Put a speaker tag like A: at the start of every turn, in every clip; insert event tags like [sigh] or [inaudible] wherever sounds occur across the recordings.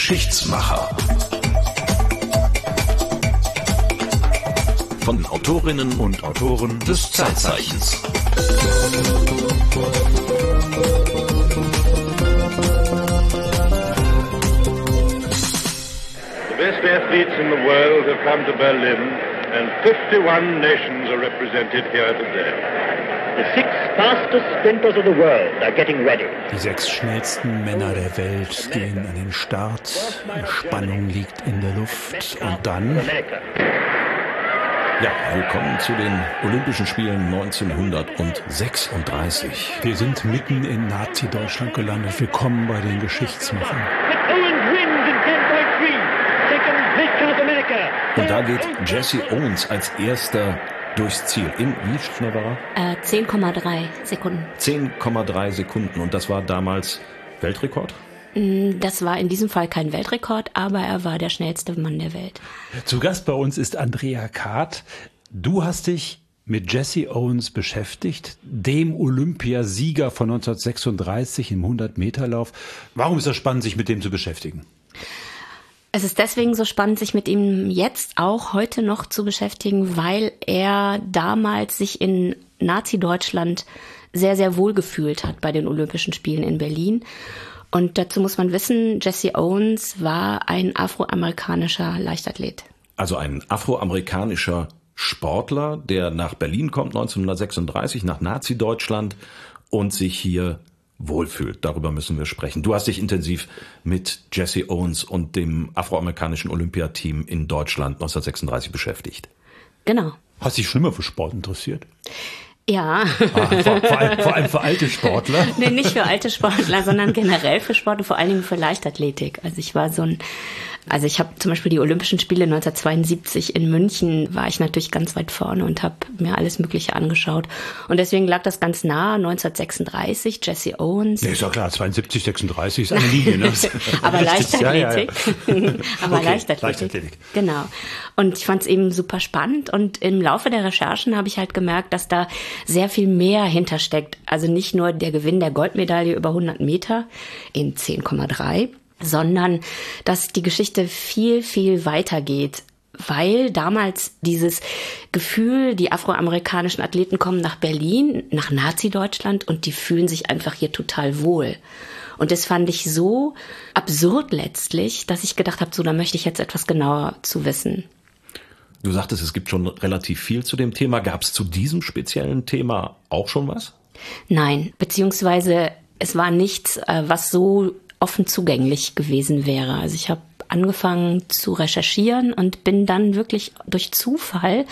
A: Geschichtsmacher. Von Autorinnen und Autoren des Zeitzeichens.
B: The best athletes in the world have come to Berlin, and 51 nations are represented here today.
C: The six fastest sprinters of the world are getting ready.
D: Die sechs schnellsten Männer der Welt gehen an den Start. Spannung liegt in der Luft. Und dann.
A: Ja, willkommen zu den Olympischen Spielen 1936.
D: Wir sind mitten in Nazi-Deutschland gelandet. Willkommen bei den Geschichtsmachern.
A: Und da geht Jesse Owens als erster durchs Ziel. In wie schnell war
E: er? Äh, 10,3 Sekunden.
A: 10,3 Sekunden. Und das war damals Weltrekord?
E: Mm, das war in diesem Fall kein Weltrekord, aber er war der schnellste Mann der Welt.
D: Zu Gast bei uns ist Andrea Kahrt. Du hast dich mit Jesse Owens beschäftigt, dem Olympiasieger von 1936 im 100-Meter-Lauf. Warum ist das spannend, sich mit dem zu beschäftigen?
E: Es ist deswegen so spannend, sich mit ihm jetzt auch heute noch zu beschäftigen, weil er damals sich in Nazi-Deutschland sehr, sehr wohl gefühlt hat bei den Olympischen Spielen in Berlin. Und dazu muss man wissen, Jesse Owens war ein afroamerikanischer Leichtathlet.
A: Also ein afroamerikanischer Sportler, der nach Berlin kommt 1936, nach Nazi-Deutschland und sich hier wohlfühlt. Darüber müssen wir sprechen. Du hast dich intensiv mit Jesse Owens und dem afroamerikanischen Olympiateam in Deutschland 1936 beschäftigt.
E: Genau.
D: Hast dich schon immer für Sport interessiert?
E: Ja.
D: Ah, vor, vor, allem, vor, allem, für alte Sportler?
E: nee, nicht für alte Sportler, sondern generell für Sport und vor allen Dingen für Leichtathletik. Also ich war so ein also ich habe zum Beispiel die Olympischen Spiele 1972 in München, war ich natürlich ganz weit vorne und habe mir alles Mögliche angeschaut. Und deswegen lag das ganz nah, 1936, Jesse Owens.
D: Ja, ist ja klar, 72, 36 ist eine Linie. Ne? [laughs]
E: Aber [laughs] Leichtathletik. Ja, ja, ja. [laughs] Aber
D: okay,
E: Leichtathletik.
D: Leichtathletik.
E: Genau. Und ich fand es eben super spannend. Und im Laufe der Recherchen habe ich halt gemerkt, dass da sehr viel mehr hintersteckt. Also nicht nur der Gewinn der Goldmedaille über 100 Meter in 10,3, sondern dass die Geschichte viel, viel weiter geht weil damals dieses Gefühl, die afroamerikanischen Athleten kommen nach Berlin, nach Nazi-Deutschland und die fühlen sich einfach hier total wohl. Und das fand ich so absurd letztlich, dass ich gedacht habe, so, da möchte ich jetzt etwas genauer zu wissen.
A: Du sagtest, es gibt schon relativ viel zu dem Thema. Gab es zu diesem speziellen Thema auch schon was?
E: Nein, beziehungsweise es war nichts, äh, was so offen zugänglich gewesen wäre. Also ich habe angefangen zu recherchieren und bin dann wirklich durch Zufall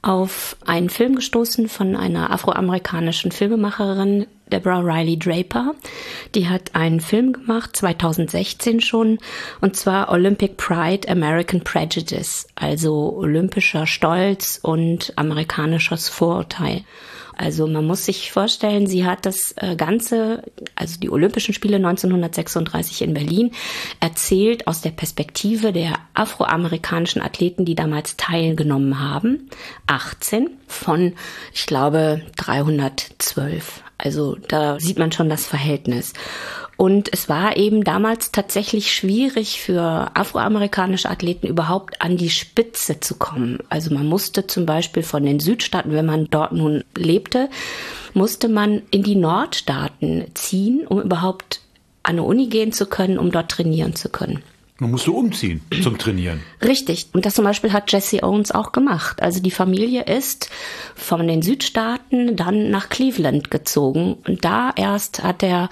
E: auf einen Film gestoßen von einer afroamerikanischen Filmemacherin, Deborah Riley Draper. Die hat einen Film gemacht, 2016 schon, und zwar Olympic Pride, American Prejudice, also olympischer Stolz und amerikanisches Vorurteil. Also man muss sich vorstellen, sie hat das äh, Ganze, also die Olympischen Spiele 1936 in Berlin, erzählt aus der Perspektive der afroamerikanischen Athleten, die damals teilgenommen haben. 18 von, ich glaube, 312. Also da sieht man schon das Verhältnis. Und es war eben damals tatsächlich schwierig für afroamerikanische Athleten überhaupt an die Spitze zu kommen. Also man musste zum Beispiel von den Südstaaten, wenn man dort nun lebte, musste man in die Nordstaaten ziehen, um überhaupt an eine Uni gehen zu können, um dort trainieren zu können.
D: Man musste umziehen zum Trainieren.
E: Richtig. Und das zum Beispiel hat Jesse Owens auch gemacht. Also die Familie ist von den Südstaaten dann nach Cleveland gezogen. Und da erst hat er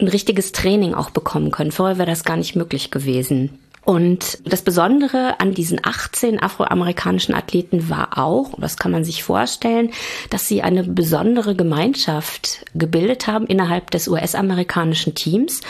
E: ein richtiges Training auch bekommen können. Vorher wäre das gar nicht möglich gewesen. Und das Besondere an diesen 18 afroamerikanischen Athleten war auch, das kann man sich vorstellen, dass sie eine besondere Gemeinschaft gebildet haben innerhalb des US-amerikanischen Teams.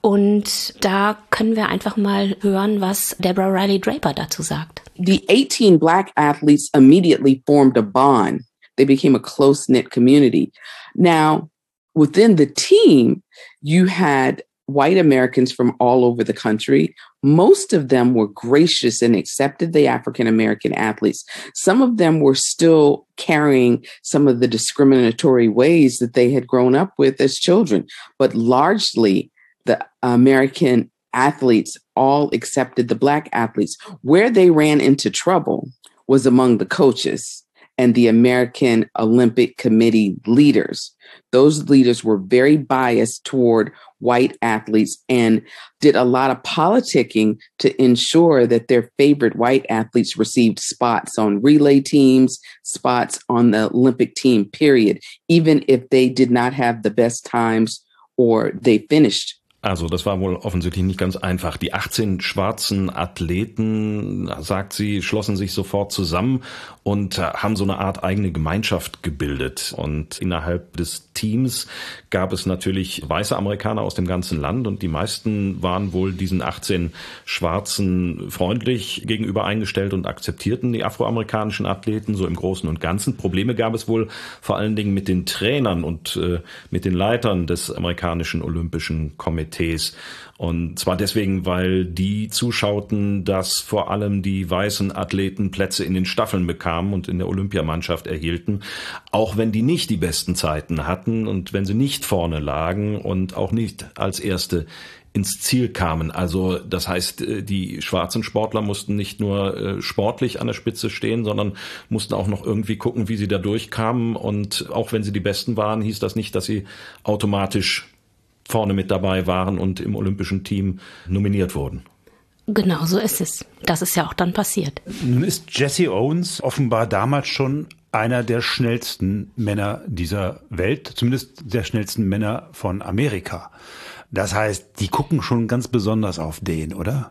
E: Und da können wir einfach mal hören, was Deborah Riley Draper dazu sagt.
F: The 18 black athletes immediately formed a bond. They became a close-knit community. Now, within the team, you had white Americans from all over the country. Most of them were gracious and accepted the African American athletes. Some of them were still carrying some of the discriminatory ways that they had grown up with as children, but largely the American athletes all accepted the black athletes. Where they ran into trouble was among the coaches and the American Olympic Committee leaders. Those leaders were very biased toward white athletes and did a lot of politicking to ensure that their favorite white athletes received spots on relay teams, spots on the Olympic team, period, even if they did not have the best times or they finished
A: Also das war wohl offensichtlich nicht ganz einfach. Die 18 schwarzen Athleten, sagt sie, schlossen sich sofort zusammen und haben so eine Art eigene Gemeinschaft gebildet. Und innerhalb des Teams gab es natürlich weiße Amerikaner aus dem ganzen Land und die meisten waren wohl diesen 18 Schwarzen freundlich gegenüber eingestellt und akzeptierten die afroamerikanischen Athleten so im Großen und Ganzen. Probleme gab es wohl vor allen Dingen mit den Trainern und äh, mit den Leitern des amerikanischen Olympischen Komitees. Und zwar deswegen, weil die zuschauten, dass vor allem die weißen Athleten Plätze in den Staffeln bekamen und in der Olympiamannschaft erhielten, auch wenn die nicht die besten Zeiten hatten und wenn sie nicht vorne lagen und auch nicht als erste ins Ziel kamen. Also das heißt, äh, die schwarzen Sportler mussten nicht nur äh, sportlich an der Spitze stehen, sondern mussten auch noch irgendwie gucken, wie sie da durchkamen. Und auch wenn sie die Besten waren, hieß das nicht, dass sie automatisch vorne mit dabei waren und im olympischen Team nominiert wurden.
E: Genau so ist es. Das ist ja auch dann passiert.
D: Nun ist Jesse Owens offenbar damals schon einer der schnellsten Männer dieser Welt, zumindest der schnellsten Männer von Amerika. Das heißt, die gucken schon ganz besonders auf den, oder?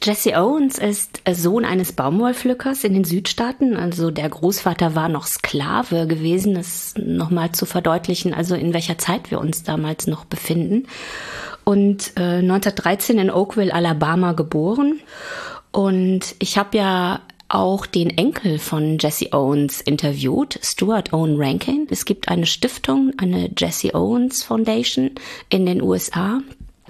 E: Jesse Owens ist Sohn eines Baumwollpflückers in den Südstaaten. Also der Großvater war noch Sklave gewesen, das nochmal zu verdeutlichen, also in welcher Zeit wir uns damals noch befinden. Und äh, 1913 in Oakville, Alabama geboren. Und ich habe ja auch den Enkel von Jesse Owens interviewt, Stuart Owen Rankin. Es gibt eine Stiftung, eine Jesse Owens Foundation in den USA.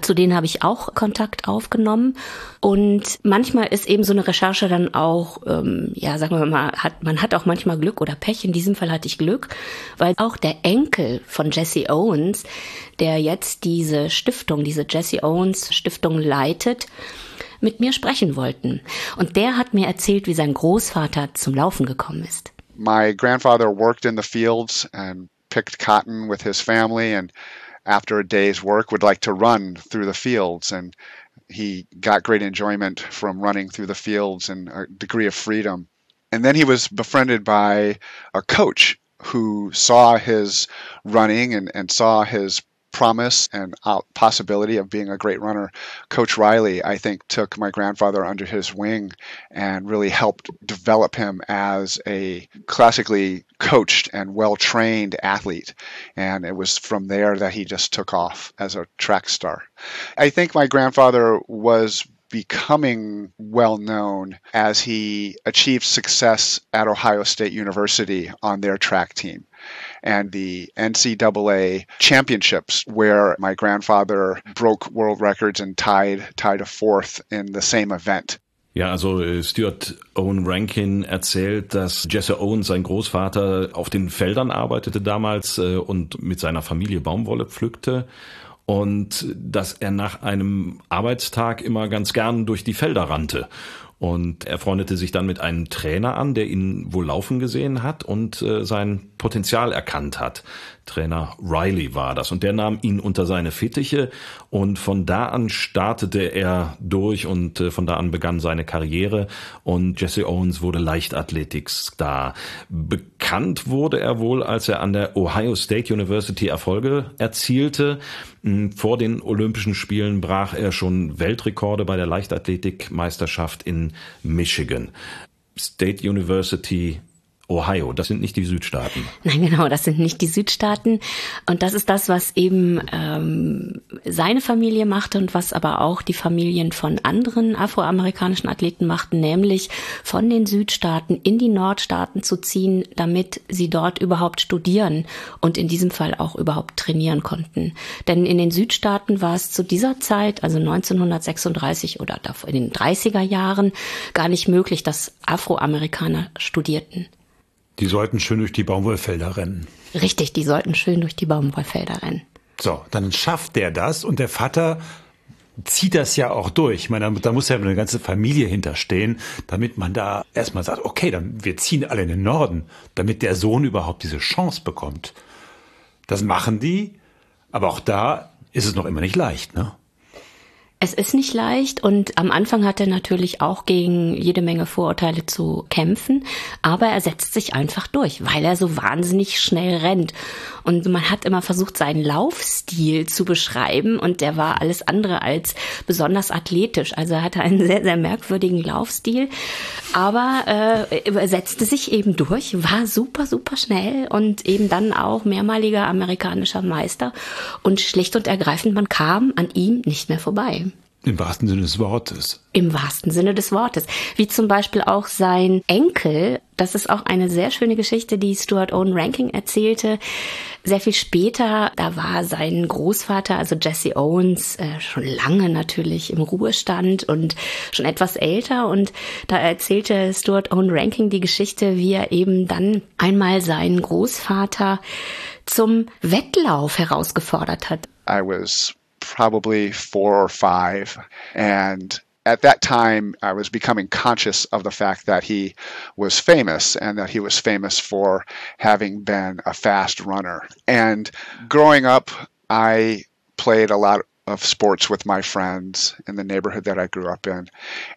E: Zu denen habe ich auch Kontakt aufgenommen. Und manchmal ist eben so eine Recherche dann auch, ähm, ja, sagen wir mal, hat, man hat auch manchmal Glück oder Pech. In diesem Fall hatte ich Glück, weil auch der Enkel von Jesse Owens, der jetzt diese Stiftung, diese Jesse Owens Stiftung leitet, mit mir sprechen wollten. Und der hat mir erzählt, wie sein Großvater zum Laufen gekommen ist.
G: My grandfather worked in the fields and picked cotton with his family and after a day's work would like to run through the fields and he got great enjoyment from running through the fields and a degree of freedom. And then he was befriended by a coach who saw his running and, and saw his promise and possibility of being a great runner. Coach Riley, I think, took my grandfather under his wing and really helped develop him as a classically coached and well trained athlete. And it was from there that he just took off as a track star. I think my grandfather was becoming well known as he achieved success at Ohio State University on their track team and the NCAA championships, where my grandfather broke world records and tied tied a fourth in the same event.
A: Ja, also äh, Stuart Owen Rankin erzählt, dass Jesse Owen, sein Großvater, auf den Feldern arbeitete damals äh, und mit seiner Familie Baumwolle pflückte und dass er nach einem Arbeitstag immer ganz gern durch die Felder rannte und er freundete sich dann mit einem Trainer an, der ihn wohl laufen gesehen hat und äh, sein Potenzial erkannt hat. Trainer Riley war das und der nahm ihn unter seine Fittiche und von da an startete er durch und äh, von da an begann seine Karriere und Jesse Owens wurde Leichtathletikstar. Bekannt wurde er wohl, als er an der Ohio State University Erfolge erzielte. Hm, vor den Olympischen Spielen brach er schon Weltrekorde bei der Leichtathletikmeisterschaft in Michigan. State University Ohio, das sind nicht die Südstaaten.
E: Nein, genau, das sind nicht die Südstaaten. Und das ist das, was eben ähm, seine Familie machte und was aber auch die Familien von anderen afroamerikanischen Athleten machten, nämlich von den Südstaaten in die Nordstaaten zu ziehen, damit sie dort überhaupt studieren und in diesem Fall auch überhaupt trainieren konnten. Denn in den Südstaaten war es zu dieser Zeit, also 1936 oder in den 30er Jahren, gar nicht möglich, dass Afroamerikaner studierten.
D: Die sollten schön durch die Baumwollfelder rennen.
E: Richtig, die sollten schön durch die Baumwollfelder rennen.
D: So, dann schafft der das und der Vater zieht das ja auch durch. Ich meine, da muss ja eine ganze Familie hinterstehen, damit man da erstmal sagt, okay, dann wir ziehen alle in den Norden, damit der Sohn überhaupt diese Chance bekommt. Das machen die, aber auch da ist es noch immer nicht leicht, ne?
E: Es ist nicht leicht und am Anfang hat er natürlich auch gegen jede Menge Vorurteile zu kämpfen, aber er setzt sich einfach durch, weil er so wahnsinnig schnell rennt. Und man hat immer versucht, seinen Laufstil zu beschreiben und der war alles andere als besonders athletisch. Also er hatte einen [laughs] sehr, sehr merkwürdigen Laufstil, aber äh, er setzte sich eben durch, war super, super schnell und eben dann auch mehrmaliger amerikanischer Meister und schlicht und ergreifend, man kam an ihm nicht mehr vorbei.
D: Im wahrsten Sinne des Wortes.
E: Im wahrsten Sinne des Wortes. Wie zum Beispiel auch sein Enkel. Das ist auch eine sehr schöne Geschichte, die Stuart Owen Ranking erzählte. Sehr viel später, da war sein Großvater, also Jesse Owens, äh, schon lange natürlich im Ruhestand und schon etwas älter. Und da erzählte Stuart Owen Ranking die Geschichte, wie er eben dann einmal seinen Großvater zum Wettlauf herausgefordert hat.
G: I was probably four or five. And at that time, I was becoming conscious of the fact that he was famous and that he was famous for having been a fast runner. And growing up, I played a lot of sports with my friends in the neighborhood that I grew up in.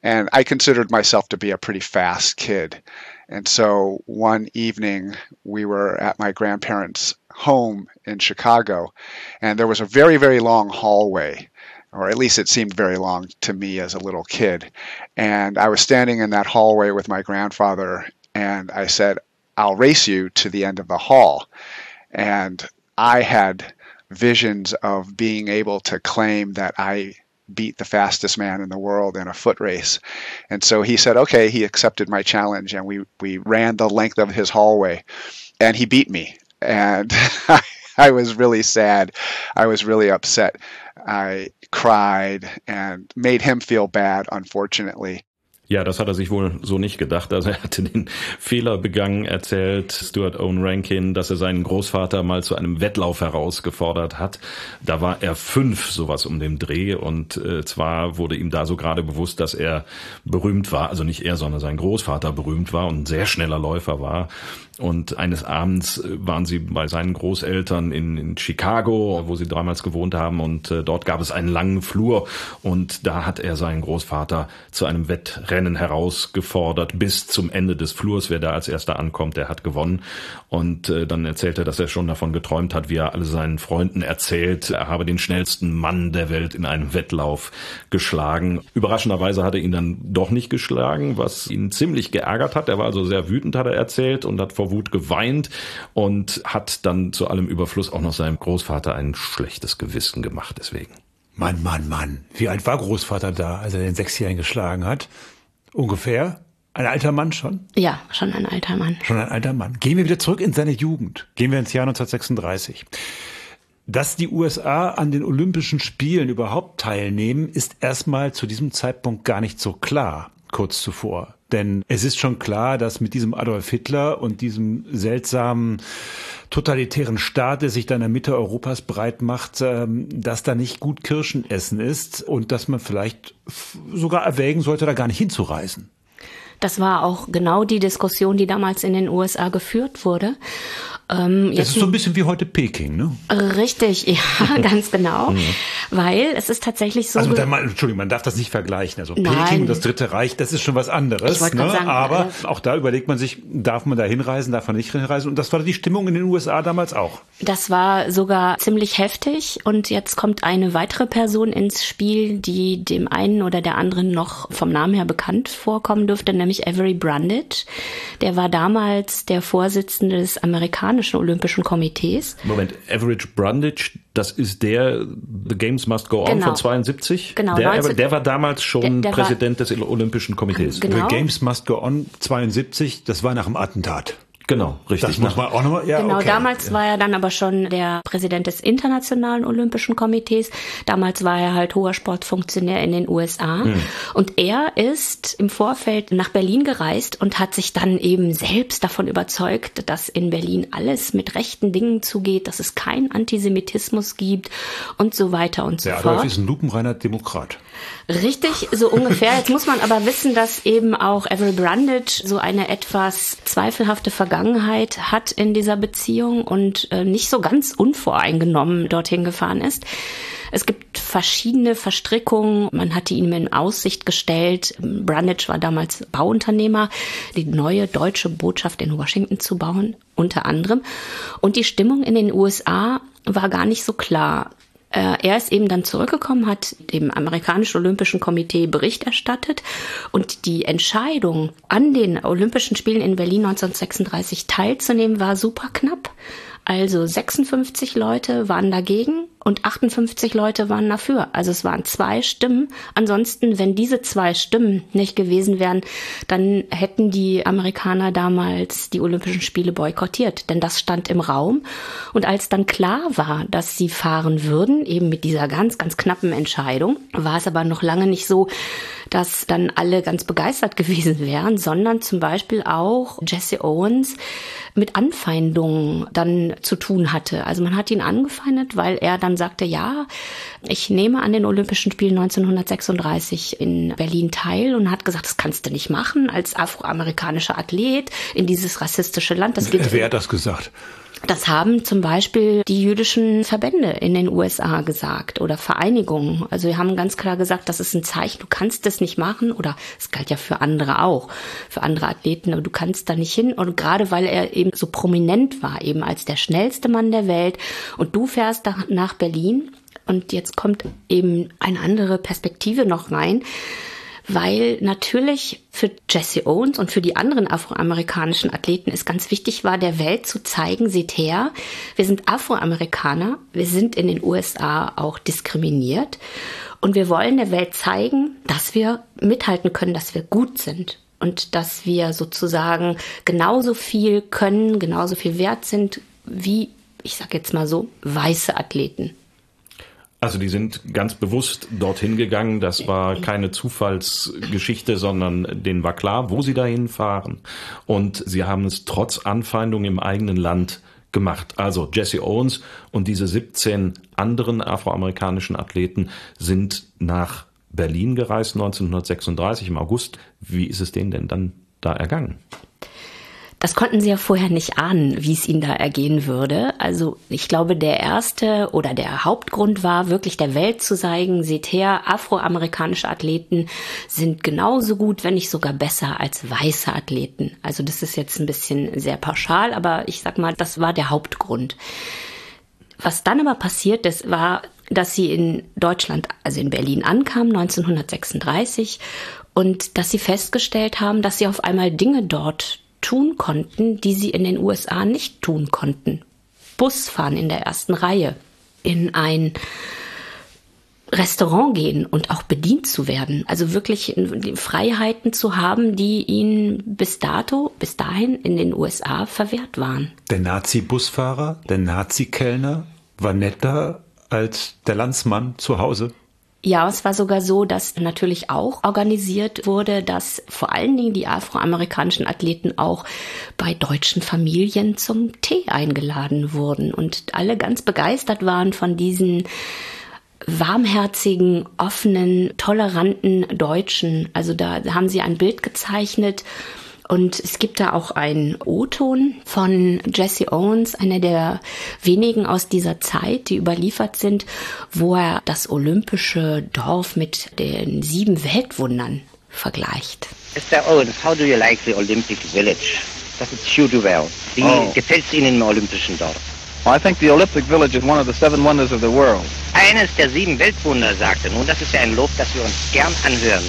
G: And I considered myself to be a pretty fast kid. And so one evening, we were at my grandparents' home in Chicago, and there was a very, very long hallway, or at least it seemed very long to me as a little kid. And I was standing in that hallway with my grandfather, and I said, I'll race you to the end of the hall. And I had visions of being able to claim that I beat the fastest man in the world in a foot race. And so he said, okay, he accepted my challenge and we, we ran the length of his hallway and he beat me. And [laughs] I was really sad. I was really upset. I cried and made him feel bad, unfortunately.
A: Ja, das hat er sich wohl so nicht gedacht. Also er hatte den Fehler begangen, erzählt Stuart Owen Rankin, dass er seinen Großvater mal zu einem Wettlauf herausgefordert hat. Da war er fünf, sowas um den Dreh. Und äh, zwar wurde ihm da so gerade bewusst, dass er berühmt war. Also nicht er, sondern sein Großvater berühmt war und ein sehr schneller Läufer war. Und eines Abends äh, waren sie bei seinen Großeltern in, in Chicago, wo sie damals gewohnt haben. Und äh, dort gab es einen langen Flur. Und da hat er seinen Großvater zu einem Wettrennen herausgefordert bis zum Ende des Flurs. Wer da als erster ankommt, der hat gewonnen. Und äh, dann erzählt er, dass er schon davon geträumt hat, wie er alle seinen Freunden erzählt, er habe den schnellsten Mann der Welt in einem Wettlauf geschlagen. Überraschenderweise hat er ihn dann doch nicht geschlagen, was ihn ziemlich geärgert hat. Er war also sehr wütend, hat er erzählt, und hat vor Wut geweint und hat dann zu allem Überfluss auch noch seinem Großvater ein schlechtes Gewissen gemacht deswegen.
D: Mann, Mann, Mann. Wie alt war Großvater da, als er den Sechsjährigen geschlagen hat? Ungefähr? Ein alter Mann schon?
E: Ja, schon ein alter Mann.
D: Schon ein alter Mann. Gehen wir wieder zurück in seine Jugend. Gehen wir ins Jahr 1936. Dass die USA an den Olympischen Spielen überhaupt teilnehmen, ist erstmal zu diesem Zeitpunkt gar nicht so klar, kurz zuvor. Denn es ist schon klar, dass mit diesem Adolf Hitler und diesem seltsamen totalitären Staat, der sich da in der Mitte Europas breit macht, ähm, dass da nicht gut Kirschen essen ist und dass man vielleicht sogar erwägen sollte, da gar nicht hinzureisen.
E: Das war auch genau die Diskussion, die damals in den USA geführt wurde.
D: Ähm, das ist so ein bisschen wie heute Peking, ne?
E: Richtig, ja, [laughs] ganz genau. Mhm. Weil es ist tatsächlich so.
D: Also, man, Entschuldigung, man darf das nicht vergleichen. Also Nein. Peking und das Dritte Reich, das ist schon was anderes. Ne? Sagen, Aber äh, auch da überlegt man sich, darf man da hinreisen, darf man nicht hinreisen? Und das war die Stimmung in den USA damals auch.
E: Das war sogar ziemlich heftig. Und jetzt kommt eine weitere Person ins Spiel, die dem einen oder der anderen noch vom Namen her bekannt vorkommen dürfte, nämlich Avery Brundage. Der war damals der Vorsitzende des amerikanischen amerikanischen Olympischen Komitees.
A: Moment, Average Brundage, das ist der The Games Must Go On genau. von 72?
E: Genau.
A: Der, 19, der war damals schon der, der Präsident war, des Olympischen Komitees.
D: Genau. The Games Must Go On 72, das war nach dem Attentat.
A: Genau, richtig.
D: Das muss man auch nochmal, ja,
E: Genau,
D: okay.
E: damals
D: ja.
E: war er dann aber schon der Präsident des Internationalen Olympischen Komitees. Damals war er halt hoher Sportfunktionär in den USA.
D: Hm.
E: Und er ist im Vorfeld nach Berlin gereist und hat sich dann eben selbst davon überzeugt, dass in Berlin alles mit rechten Dingen zugeht, dass es keinen Antisemitismus gibt und so weiter und so
D: Der
E: fort.
D: Adolf ist ein lupenreiner Demokrat.
E: Richtig, so ungefähr. Jetzt muss man aber wissen, dass eben auch Avril Brundage so eine etwas zweifelhafte Vergangenheit hat in dieser Beziehung und äh, nicht so ganz unvoreingenommen dorthin gefahren ist. Es gibt verschiedene Verstrickungen. Man hatte ihm in Aussicht gestellt, Brundage war damals Bauunternehmer, die neue deutsche Botschaft in Washington zu bauen, unter anderem. Und die Stimmung in den USA war gar nicht so klar. Äh, Er ist eben dann zurückgekommen, hat dem amerikanischen Olympischen Komitee Bericht erstattet und die Entscheidung, an den Olympischen Spielen in Berlin 1936 teilzunehmen, war super knapp. Also 56 Leute waren dagegen und 58 Leute waren dafür. Also es waren zwei Stimmen. Ansonsten, wenn diese zwei Stimmen nicht gewesen wären, dann hätten die Amerikaner damals die Olympischen Spiele boykottiert. Denn das stand im Raum. Und als dann klar war, dass sie fahren würden, eben mit dieser ganz, ganz knappen Entscheidung, war es aber noch lange nicht so, dass dann alle ganz begeistert [laughs] gewesen wären, sondern zum Beispiel auch Jesse Owens mit Anfeindungen dann zu tun hatte. Also man hat ihn angefeindet, weil er dann sagte, ja, ich nehme an den Olympischen Spielen 1936 in Berlin teil und hat gesagt, das kannst du nicht machen als afroamerikanischer Athlet in dieses rassistische Land. Das geht
D: Wer hat das gesagt?
E: das haben zum Beispiel die jüdischen Verbände in den USA gesagt oder Vereinigungen. Also wir haben ganz klar gesagt, das ist ein Zeichen, du kannst das nicht machen oder es galt ja für andere auch, für andere Athleten, aber du kannst da nicht hin. Und gerade weil er eben so prominent war, eben als der schnellste Mann der Welt und du fährst nach Berlin. Und jetzt kommt eben eine andere Perspektive noch rein weil natürlich für Jesse Owens und für die anderen afroamerikanischen Athleten es ganz wichtig war, der Welt zu zeigen, seht her, wir sind Afroamerikaner, wir sind in den USA auch diskriminiert. Und wir wollen der Welt zeigen, dass wir mithalten können, dass wir gut sind. Und dass wir sozusagen genauso viel können, genauso viel wert sind wie, ich sag jetzt mal so, weiße Athleten.
A: Also die sind ganz bewusst dorthin gegangen. Das war keine Zufallsgeschichte, sondern denen war klar, wo sie dahin fahren. Und sie haben es trotz Anfeindung im eigenen Land gemacht. Also Jesse Owens und diese 17 anderen afroamerikanischen Athleten sind nach Berlin gereist 1936 im August. Wie ist es denen denn dann da ergangen?
E: Das konnten sie ja vorher nicht ahnen, wie es ihnen da ergehen würde. Also ich glaube, der erste oder der Hauptgrund war wirklich der Welt zu zeigen, seht her, afroamerikanische Athleten sind genauso gut, wenn nicht sogar besser als weiße Athleten. Also das ist jetzt ein bisschen sehr pauschal, aber ich sag mal, das war der Hauptgrund. Was dann aber passiert ist, war, dass sie in Deutschland, also in Berlin ankamen, 1936, und dass sie festgestellt haben, dass sie auf einmal Dinge dort tun konnten, die sie in den USA nicht tun konnten. Bus fahren in der ersten Reihe, in ein Restaurant gehen und auch bedient zu werden. Also wirklich die Freiheiten zu haben, die ihnen bis dato, bis dahin in den USA verwehrt waren.
D: Der Nazi-Busfahrer, der Nazi-Kellner war netter als der Landsmann zu Hause.
E: Ja, es war sogar so, dass natürlich auch organisiert wurde, dass vor allen Dingen die afroamerikanischen Athleten auch bei deutschen Familien zum Tee eingeladen wurden und alle ganz begeistert waren von diesen warmherzigen, offenen, toleranten Deutschen. Also da haben sie ein Bild gezeichnet und es gibt da auch einen O-Ton von Jesse Owens, einer der wenigen aus dieser Zeit, die überliefert sind, wo er das olympische Dorf mit den sieben Weltwundern vergleicht.
H: Mr. Owens, how do you like the Olympic Village? Does it suit you well? Wie
I: Oh.
H: gefällt es Ihnen im Olympischen Dorf?
I: Well, I think the Olympic Village is one of the seven wonders of the world.
H: Eines der sieben Weltwunder, sagte. Nun, das ist ja ein Lob, das wir uns gern anhören,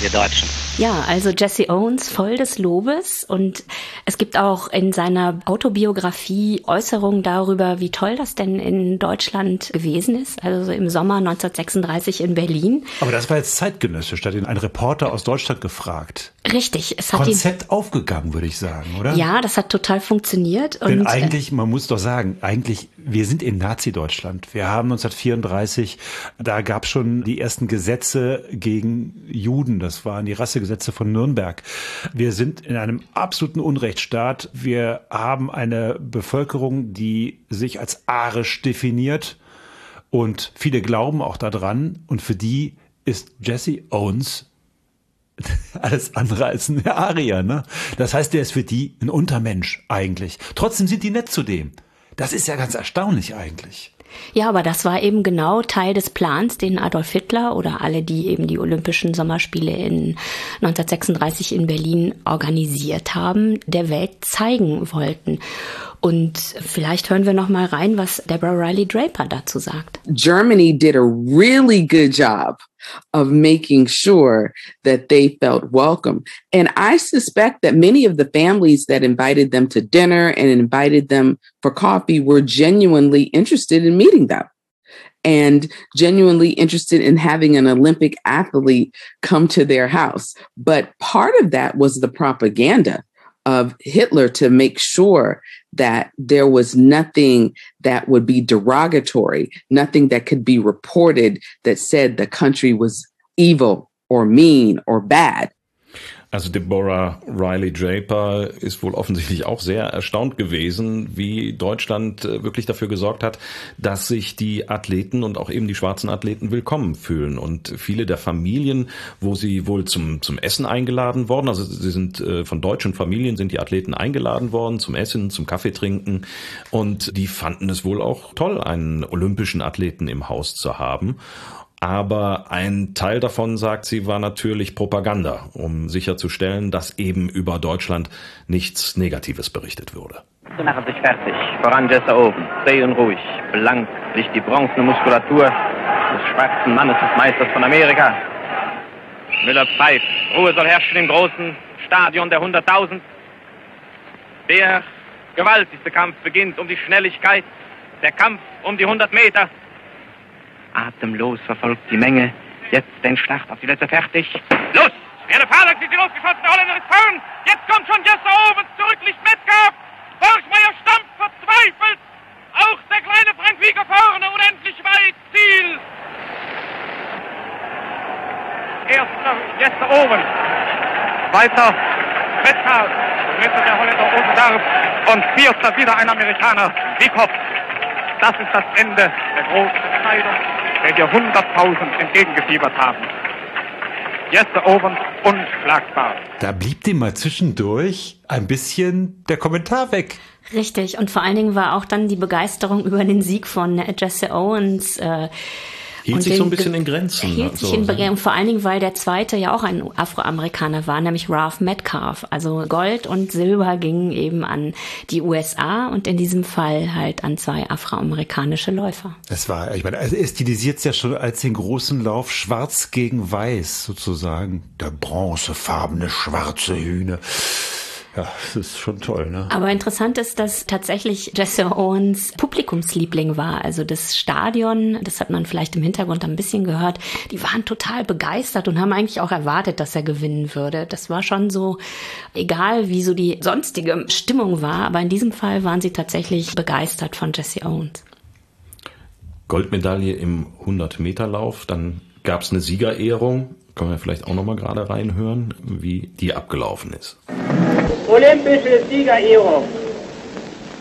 H: wir Deutschen.
E: Ja, also Jesse Owens voll des Lobes und es gibt auch in seiner Autobiografie Äußerungen darüber, wie toll das denn in Deutschland gewesen ist, also im Sommer 1936 in Berlin.
D: Aber das war jetzt zeitgenössisch, da hat ihn ein Reporter aus Deutschland gefragt.
E: Richtig, es hat
D: Konzept
E: ihn,
D: aufgegangen, würde ich sagen, oder?
E: Ja, das hat total funktioniert.
D: Denn
E: und, äh,
D: eigentlich, man muss doch sagen, eigentlich, wir sind in Nazi-Deutschland. Wir haben 1934, da gab es schon die ersten Gesetze gegen Juden. Das waren die Rassegesetze von Nürnberg. Wir sind in einem absoluten Unrechtsstaat. Wir haben eine Bevölkerung, die sich als arisch definiert. Und viele glauben auch daran. Und für die ist Jesse Owens [laughs] alles andere als ein Arier, ne? Das heißt, der ist für die ein Untermensch eigentlich. Trotzdem sind die nett zu dem. Das ist ja ganz erstaunlich eigentlich.
E: Ja, aber das war eben genau Teil des Plans, den Adolf Hitler oder alle, die eben die Olympischen Sommerspiele in 1936 in Berlin organisiert haben, der Welt zeigen wollten. Und vielleicht hören wir noch mal rein, was Deborah Riley Draper dazu sagt.
F: Germany did a really good job of making sure that they felt welcome. And I suspect that many of the families that invited them to dinner and invited them for coffee were genuinely interested in meeting them and genuinely interested in having an Olympic athlete come to their house. But part of that was the propaganda of Hitler to make sure that there was nothing that would be derogatory, nothing that could be reported that said the country was evil or mean or bad.
A: Also Deborah Riley Draper ist wohl offensichtlich auch sehr erstaunt gewesen, wie Deutschland äh, wirklich dafür gesorgt hat, dass sich die Athleten und auch eben die schwarzen Athleten willkommen fühlen. Und viele der Familien, wo sie wohl zum, zum Essen eingeladen worden, also sie sind äh, von deutschen Familien sind die Athleten eingeladen worden zum Essen, zum Kaffee trinken. Und die fanden es wohl auch toll, einen olympischen Athleten im Haus zu haben. Aber ein Teil davon, sagt sie, war natürlich Propaganda, um sicherzustellen, dass eben über Deutschland nichts Negatives berichtet wurde.
H: Sie machen sich fertig. Voran Jesse Oven. Zäh und ruhig. Blank liegt die bronzene Muskulatur des schwarzen Mannes des Meisters von Amerika. Müller pfeift. Ruhe soll herrschen im großen Stadion der 100.000. Der gewaltigste Kampf beginnt um die Schnelligkeit. Der Kampf um die 100 Meter. Atemlos verfolgt die Menge. Jetzt den Start auf die letzte fertig. Los! Eine Fahrlach sind sie losgeschossen. Der Holländer ist vorn. Jetzt kommt schon Jesse Owens zurück, liegt Metcalf. Borchmeier stampft verzweifelt. Auch der kleine Frank Wieger vorne, unendlich weit. Ziel. Erster Jesse Owens. Weiter Metcalf. Dritter der Holländer Osendarf. Und vierter wieder ein Amerikaner. Wiekhoff. Das ist das Ende der großen Entscheidung, der wir 100.000 entgegengefiebert haben. Jesse Owens unschlagbar.
D: Da blieb dem mal zwischendurch ein bisschen der Kommentar weg.
E: Richtig, und vor allen Dingen war auch dann die Begeisterung über den Sieg von Jesse Owens. Äh,
A: Hielt sich so ein bisschen in Grenzen.
E: Hielt
A: ne?
E: sich
A: So,
E: in
A: ne?
E: Begrenzen, vor allen Dingen, weil der zweite ja auch ein Afroamerikaner war, nämlich Ralph Metcalf. Also Gold und Silber gingen eben an die USA und in diesem Fall halt an zwei afroamerikanische Läufer.
D: Es war, ich meine, also er stilisiert es ja schon als den großen Lauf Schwarz gegen Weiß sozusagen. Der bronzefarbene schwarze Hühner. Ja, das ist schon toll, ne?
E: Aber interessant ist, dass tatsächlich Jesse Owens Publikumsliebling war. Also das Stadion, das hat man vielleicht im Hintergrund ein bisschen gehört, die waren total begeistert und haben eigentlich auch erwartet, dass er gewinnen würde. Das war schon so, egal wie so die sonstige Stimmung war, aber in diesem Fall waren sie tatsächlich begeistert von Jesse Owens.
A: Goldmedaille im 100-Meter-Lauf, dann gab es eine Siegerehrung. Können wir vielleicht auch noch mal gerade reinhören, wie die abgelaufen ist.
C: Olympische Siegerehrung.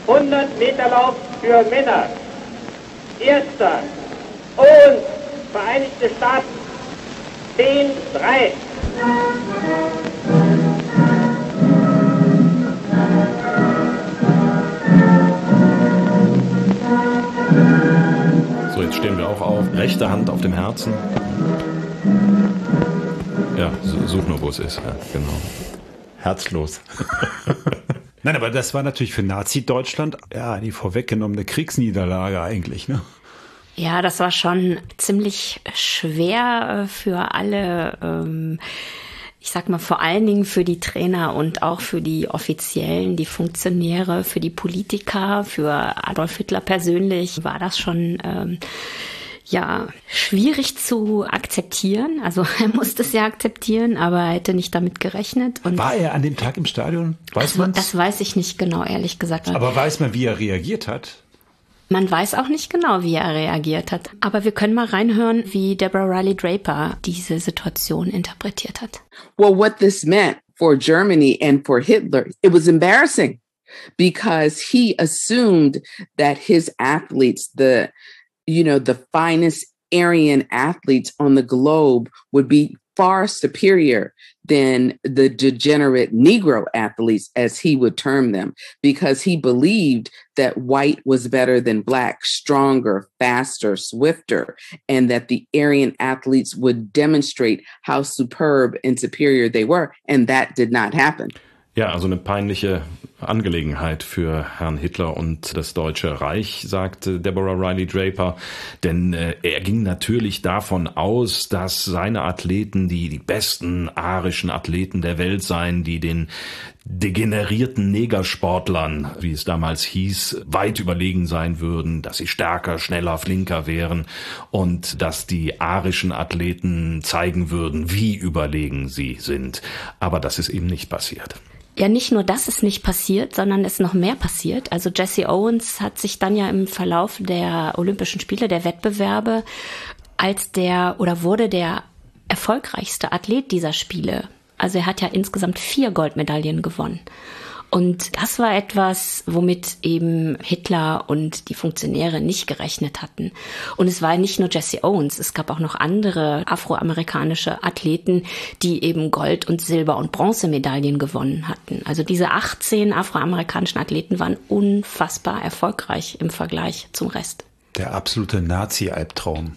C: 100 Meter Lauf für Männer. Erster. Owens, Vereinigte Staaten. 10, 3.
A: So, jetzt stehen wir auch auf. Rechte Hand auf dem Herzen. Ja, su- such nur, wo es ist. Ja, genau.
D: Herzlos. [laughs] Nein, aber das war natürlich für Nazi-Deutschland ja die vorweggenommene Kriegsniederlage eigentlich, ne?
E: Ja, das war schon ziemlich schwer für alle. Ähm, ich sag mal, vor allen Dingen für die Trainer und auch für die Offiziellen, die Funktionäre, für die Politiker, für Adolf Hitler persönlich war das schon ähm, ja schwierig zu akzeptieren. Also [laughs] er musste es ja akzeptieren, aber er hätte nicht damit gerechnet.
D: Und war er an dem Tag im Stadion?
E: Weiß man das? weiß ich nicht genau, ehrlich gesagt.
D: Aber weiß man, wie er reagiert hat?
E: Man weiß auch nicht genau, wie er reagiert hat. Aber wir können mal reinhören, wie Deborah Riley Draper diese Situation interpretiert hat.
F: Well, what this meant for Germany and for Hitler, it was embarrassing because he assumed that his athletes, the, you know, the finest Aryan athletes on the globe would be far superior than the degenerate Negro athletes, as he would term them, because he believed that white was better than black, stronger, faster, swifter, and that the Aryan athletes would demonstrate how superb and superior they were. And that did not happen.
A: Ja, also eine peinliche Angelegenheit für Herrn Hitler und das Deutsche Reich, sagte Deborah Riley Draper. Denn äh, er ging natürlich davon aus, dass seine Athleten die, die besten arischen Athleten der Welt seien, die den degenerierten Negersportlern, wie es damals hieß, weit überlegen sein würden, dass sie stärker, schneller, flinker wären und dass die arischen Athleten zeigen würden, wie überlegen sie sind. Aber das ist eben nicht passiert.
E: Ja, nicht nur das ist nicht passiert, sondern es ist noch mehr passiert. Also Jesse Owens hat sich dann ja im Verlauf der Olympischen Spiele, der Wettbewerbe, als der oder wurde der erfolgreichste Athlet dieser Spiele. Also er hat ja insgesamt vier Goldmedaillen gewonnen. Und das war etwas, womit eben Hitler und die Funktionäre nicht gerechnet hatten. Und es war nicht nur Jesse Owens, es gab auch noch andere afroamerikanische Athleten, die eben Gold- und Silber- und Bronzemedaillen gewonnen hatten. Also diese 18 afroamerikanischen Athleten waren unfassbar erfolgreich im Vergleich zum Rest.
D: Der absolute Nazi-Albtraum.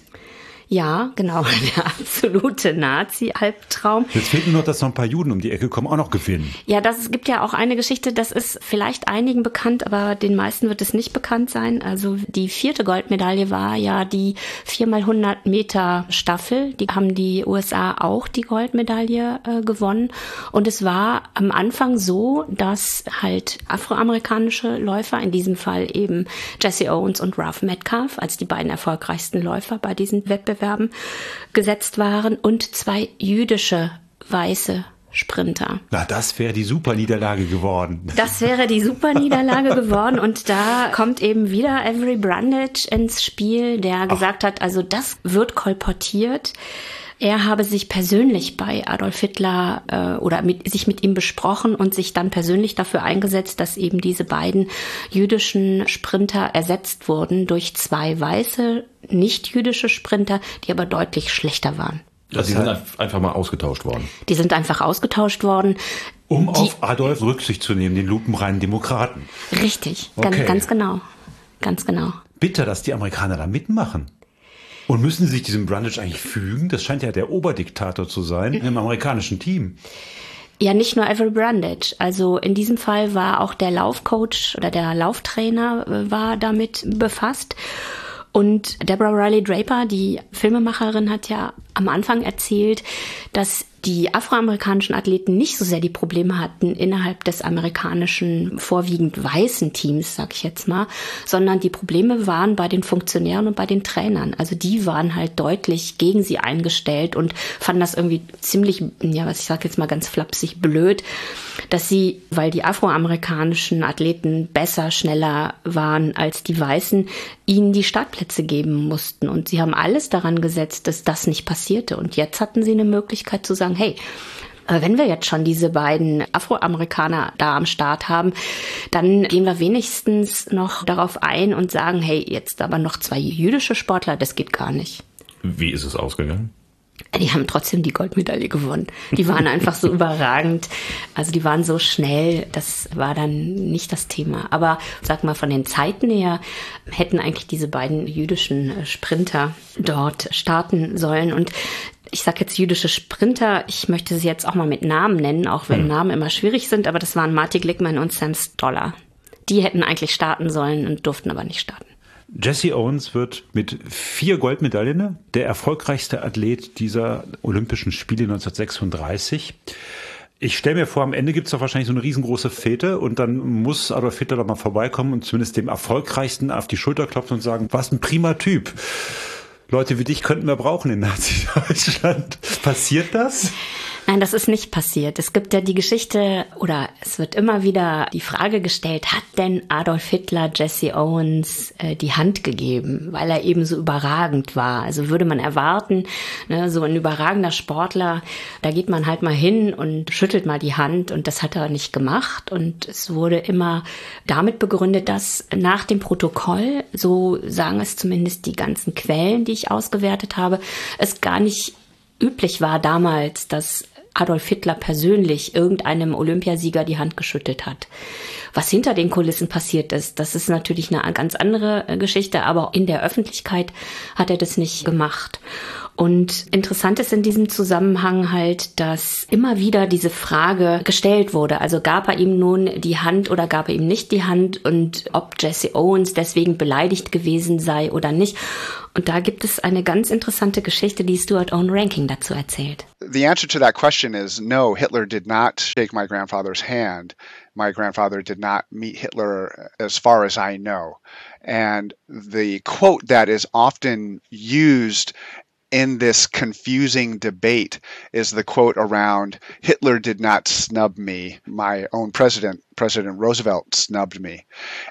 E: Ja, genau, [laughs] der absolute Nazi-Albtraum.
D: Jetzt fehlt nur noch, dass noch ein paar Juden um die Ecke kommen, auch noch gewinnen.
E: Ja, das gibt ja auch eine Geschichte, das ist vielleicht einigen bekannt, aber den meisten wird es nicht bekannt sein. Also die vierte Goldmedaille war ja die viermal 100 Meter Staffel. Die haben die USA auch die Goldmedaille äh, gewonnen. Und es war am Anfang so, dass halt afroamerikanische Läufer, in diesem Fall eben Jesse Owens und Ralph Metcalf, als die beiden erfolgreichsten Läufer bei diesen Wettbewerben, Wettbewerben gesetzt waren und zwei jüdische weiße Sprinter.
D: Na, das wäre die Superniederlage geworden.
E: Das wäre die Superniederlage geworden und da kommt eben wieder Avery Brundage ins Spiel, der Ach. gesagt hat, also das wird kolportiert. Er habe sich persönlich bei Adolf Hitler äh, oder mit, sich mit ihm besprochen und sich dann persönlich dafür eingesetzt, dass eben diese beiden jüdischen Sprinter ersetzt wurden durch zwei weiße, nicht jüdische Sprinter, die aber deutlich schlechter waren.
A: Also die sind einfach mal ausgetauscht worden.
E: Die sind einfach ausgetauscht worden.
D: Um die, auf Adolf Rücksicht zu nehmen, den lupenreinen Demokraten.
E: Richtig, okay. ganz, ganz genau. Ganz genau.
D: Bitter, dass die Amerikaner da mitmachen. Und müssen Sie sich diesem Brundage eigentlich fügen? Das scheint ja der Oberdiktator zu sein im amerikanischen Team.
E: Ja, nicht nur Avery Brundage. Also in diesem Fall war auch der Laufcoach oder der Lauftrainer äh, war damit befasst. Und Deborah Riley Draper, die Filmemacherin, hat ja am Anfang erzählt, dass die afroamerikanischen Athleten nicht so sehr die Probleme hatten innerhalb des amerikanischen vorwiegend weißen Teams, sag ich jetzt mal, sondern die Probleme waren bei den Funktionären und bei den Trainern. Also die waren halt deutlich gegen sie eingestellt und fanden das irgendwie ziemlich, ja, was ich sag jetzt mal ganz flapsig blöd, dass sie, weil die afroamerikanischen Athleten besser, schneller waren als die Weißen, ihnen die Startplätze geben mussten. Und sie haben alles daran gesetzt, dass das nicht passierte. Und jetzt hatten sie eine Möglichkeit zu sagen, hey, wenn wir jetzt schon diese beiden Afroamerikaner da am Start haben, dann gehen wir wenigstens noch darauf ein und sagen, hey, jetzt aber noch zwei jüdische Sportler, das geht gar nicht.
A: Wie ist es ausgegangen?
E: Die haben trotzdem die Goldmedaille gewonnen. Die waren einfach so [laughs] überragend. Also die waren so schnell, das war dann nicht das Thema. Aber sag mal, von den Zeiten her hätten eigentlich diese beiden jüdischen äh, Sprinter dort starten sollen. Und ich sage jetzt jüdische Sprinter, ich möchte sie jetzt auch mal mit Namen nennen, auch wenn hm. Namen immer schwierig sind, aber das waren Marty Glickman und Sam Stoller. Die hätten eigentlich starten sollen und durften aber nicht starten.
D: Jesse Owens wird mit vier Goldmedaillen der erfolgreichste Athlet dieser Olympischen Spiele 1936. Ich stelle mir vor, am Ende gibt es doch wahrscheinlich so eine riesengroße Fete und dann muss Adolf Hitler doch mal vorbeikommen und zumindest dem Erfolgreichsten auf die Schulter klopfen und sagen, was ein prima Typ. Leute wie dich könnten wir brauchen in Nazi-Deutschland. [laughs] Passiert das?
E: Nein, das ist nicht passiert. Es gibt ja die Geschichte oder es wird immer wieder die Frage gestellt, hat denn Adolf Hitler Jesse Owens äh, die Hand gegeben, weil er eben so überragend war? Also würde man erwarten, ne, so ein überragender Sportler, da geht man halt mal hin und schüttelt mal die Hand und das hat er nicht gemacht und es wurde immer damit begründet, dass nach dem Protokoll, so sagen es zumindest die ganzen Quellen, die ich ausgewertet habe, es gar nicht üblich war damals, dass Adolf Hitler persönlich irgendeinem Olympiasieger die Hand geschüttelt hat. Was hinter den Kulissen passiert ist, das ist natürlich eine ganz andere äh, Geschichte, aber in der Öffentlichkeit hat er das nicht gemacht. Und interessant ist in diesem Zusammenhang halt, dass immer wieder diese Frage gestellt wurde. Also gab er ihm nun die Hand oder gab er ihm nicht die Hand und ob Jesse Owens deswegen beleidigt gewesen sei oder nicht. Und da gibt es eine ganz interessante Geschichte, die Stuart Owen Ranking dazu erzählt.
G: The answer to that question is no, Hitler did not shake my grandfather's hand. My grandfather did not meet Hitler uh, as far as I know. And the quote that is often used in this confusing debate is the quote around Hitler did not snub me. My own president, President Roosevelt, snubbed me.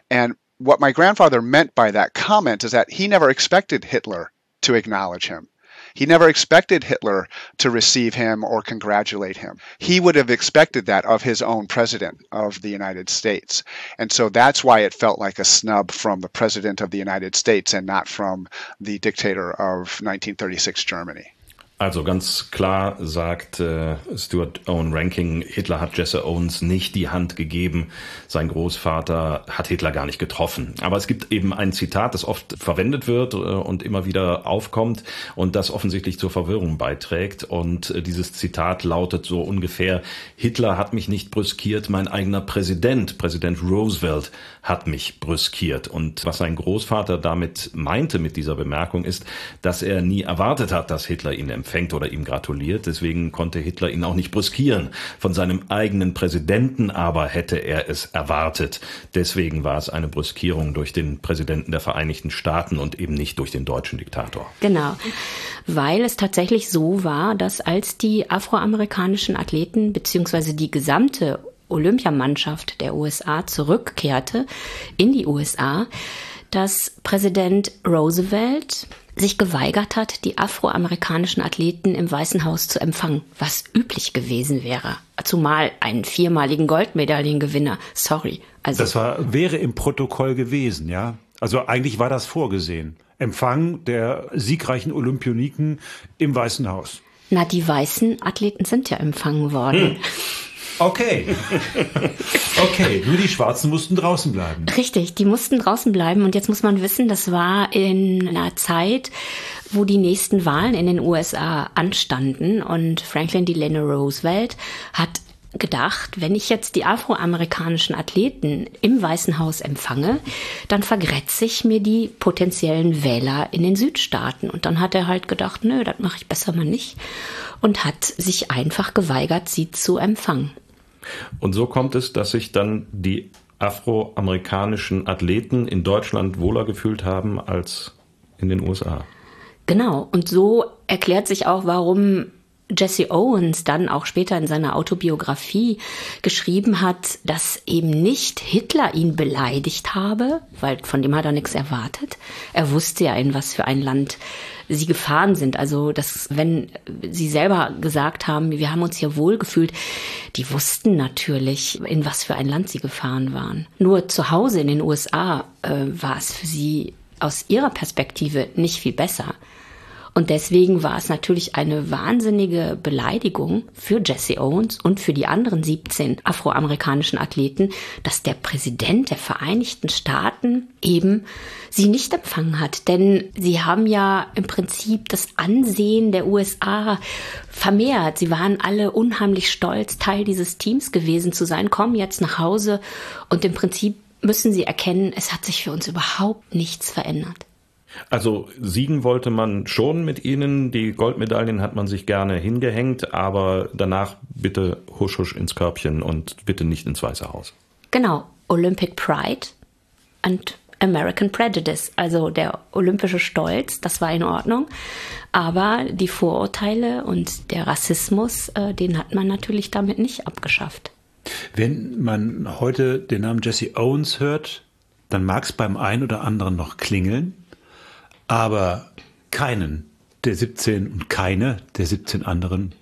G: And what my grandfather meant by that comment is that he never expected Hitler to acknowledge him. He never expected Hitler to receive him or congratulate him. He would have expected that of his own president of the United States. And so that's why it felt like a snub from the president of the United States and not from the dictator of 1936 Germany.
A: Also ganz klar sagt äh, Stuart Owen Ranking, Hitler hat Jesse Owens nicht die Hand gegeben. Sein Großvater hat Hitler gar nicht getroffen. Aber es gibt eben ein Zitat, das oft verwendet wird äh, und immer wieder aufkommt und das offensichtlich zur Verwirrung beiträgt. Und äh, dieses Zitat lautet so ungefähr, Hitler hat mich nicht brüskiert, mein eigener Präsident, Präsident Roosevelt, hat mich brüskiert. Und was sein Großvater damit meinte mit dieser Bemerkung ist, dass er nie erwartet hat, dass Hitler ihn empfängt empfängt oder ihm gratuliert. Deswegen konnte Hitler ihn auch nicht brüskieren. Von seinem eigenen Präsidenten aber hätte er es erwartet. Deswegen war es eine Brüskierung durch den Präsidenten der Vereinigten Staaten und eben nicht durch den deutschen Diktator.
E: Genau, weil es tatsächlich so war, dass als die afroamerikanischen Athleten beziehungsweise die gesamte Olympiamannschaft der USA zurückkehrte in die USA, dass Präsident Roosevelt sich geweigert hat, die afroamerikanischen Athleten im Weißen Haus zu empfangen, was üblich gewesen wäre. Zumal einen viermaligen Goldmedaillengewinner. Sorry.
D: Also das war, wäre im Protokoll gewesen, ja. Also eigentlich war das vorgesehen. Empfang der siegreichen Olympioniken im Weißen Haus.
E: Na, die weißen Athleten sind ja empfangen worden. Hm.
D: Okay. Okay, nur die Schwarzen mussten draußen bleiben.
E: Richtig, die mussten draußen bleiben. Und jetzt muss man wissen, das war in einer Zeit, wo die nächsten Wahlen in den USA anstanden. Und Franklin Delano Roosevelt hat gedacht, wenn ich jetzt die afroamerikanischen Athleten im Weißen Haus empfange, dann vergrätze ich mir die potenziellen Wähler in den Südstaaten. Und dann hat er halt gedacht, nö, das mache ich besser mal nicht. Und hat sich einfach geweigert, sie zu empfangen.
A: Und so kommt es, dass sich dann die afroamerikanischen Athleten in Deutschland wohler gefühlt haben als in den USA.
E: Genau, und so erklärt sich auch, warum Jesse Owens dann auch später in seiner Autobiografie geschrieben hat, dass eben nicht Hitler ihn beleidigt habe, weil von dem hat er nichts erwartet. Er wusste ja, in was für ein Land sie gefahren sind. Also, dass, wenn sie selber gesagt haben, wir haben uns hier wohlgefühlt, die wussten natürlich, in was für ein Land sie gefahren waren. Nur zu Hause in den USA äh, war es für sie aus ihrer Perspektive nicht viel besser. Und deswegen war es natürlich eine wahnsinnige Beleidigung für Jesse Owens und für die anderen 17 afroamerikanischen Athleten, dass der Präsident der Vereinigten Staaten eben sie nicht empfangen hat. Denn sie haben ja im Prinzip das Ansehen der USA vermehrt. Sie waren alle unheimlich stolz, Teil dieses Teams gewesen zu sein, kommen jetzt nach Hause und im Prinzip müssen Sie erkennen, es hat sich für uns überhaupt nichts verändert.
A: Also siegen wollte man schon mit ihnen. Die Goldmedaillen hat man sich gerne hingehängt, aber danach bitte husch husch ins Körbchen und bitte nicht ins Weiße Haus.
E: Genau, Olympic Pride und American Prejudice, also der olympische Stolz, das war in Ordnung. Aber die Vorurteile und der Rassismus, äh, den hat man natürlich damit nicht abgeschafft.
D: Wenn man heute den Namen Jesse Owens hört, dann mag es beim einen oder anderen noch klingeln, aber keinen der 17 und keine der 17 anderen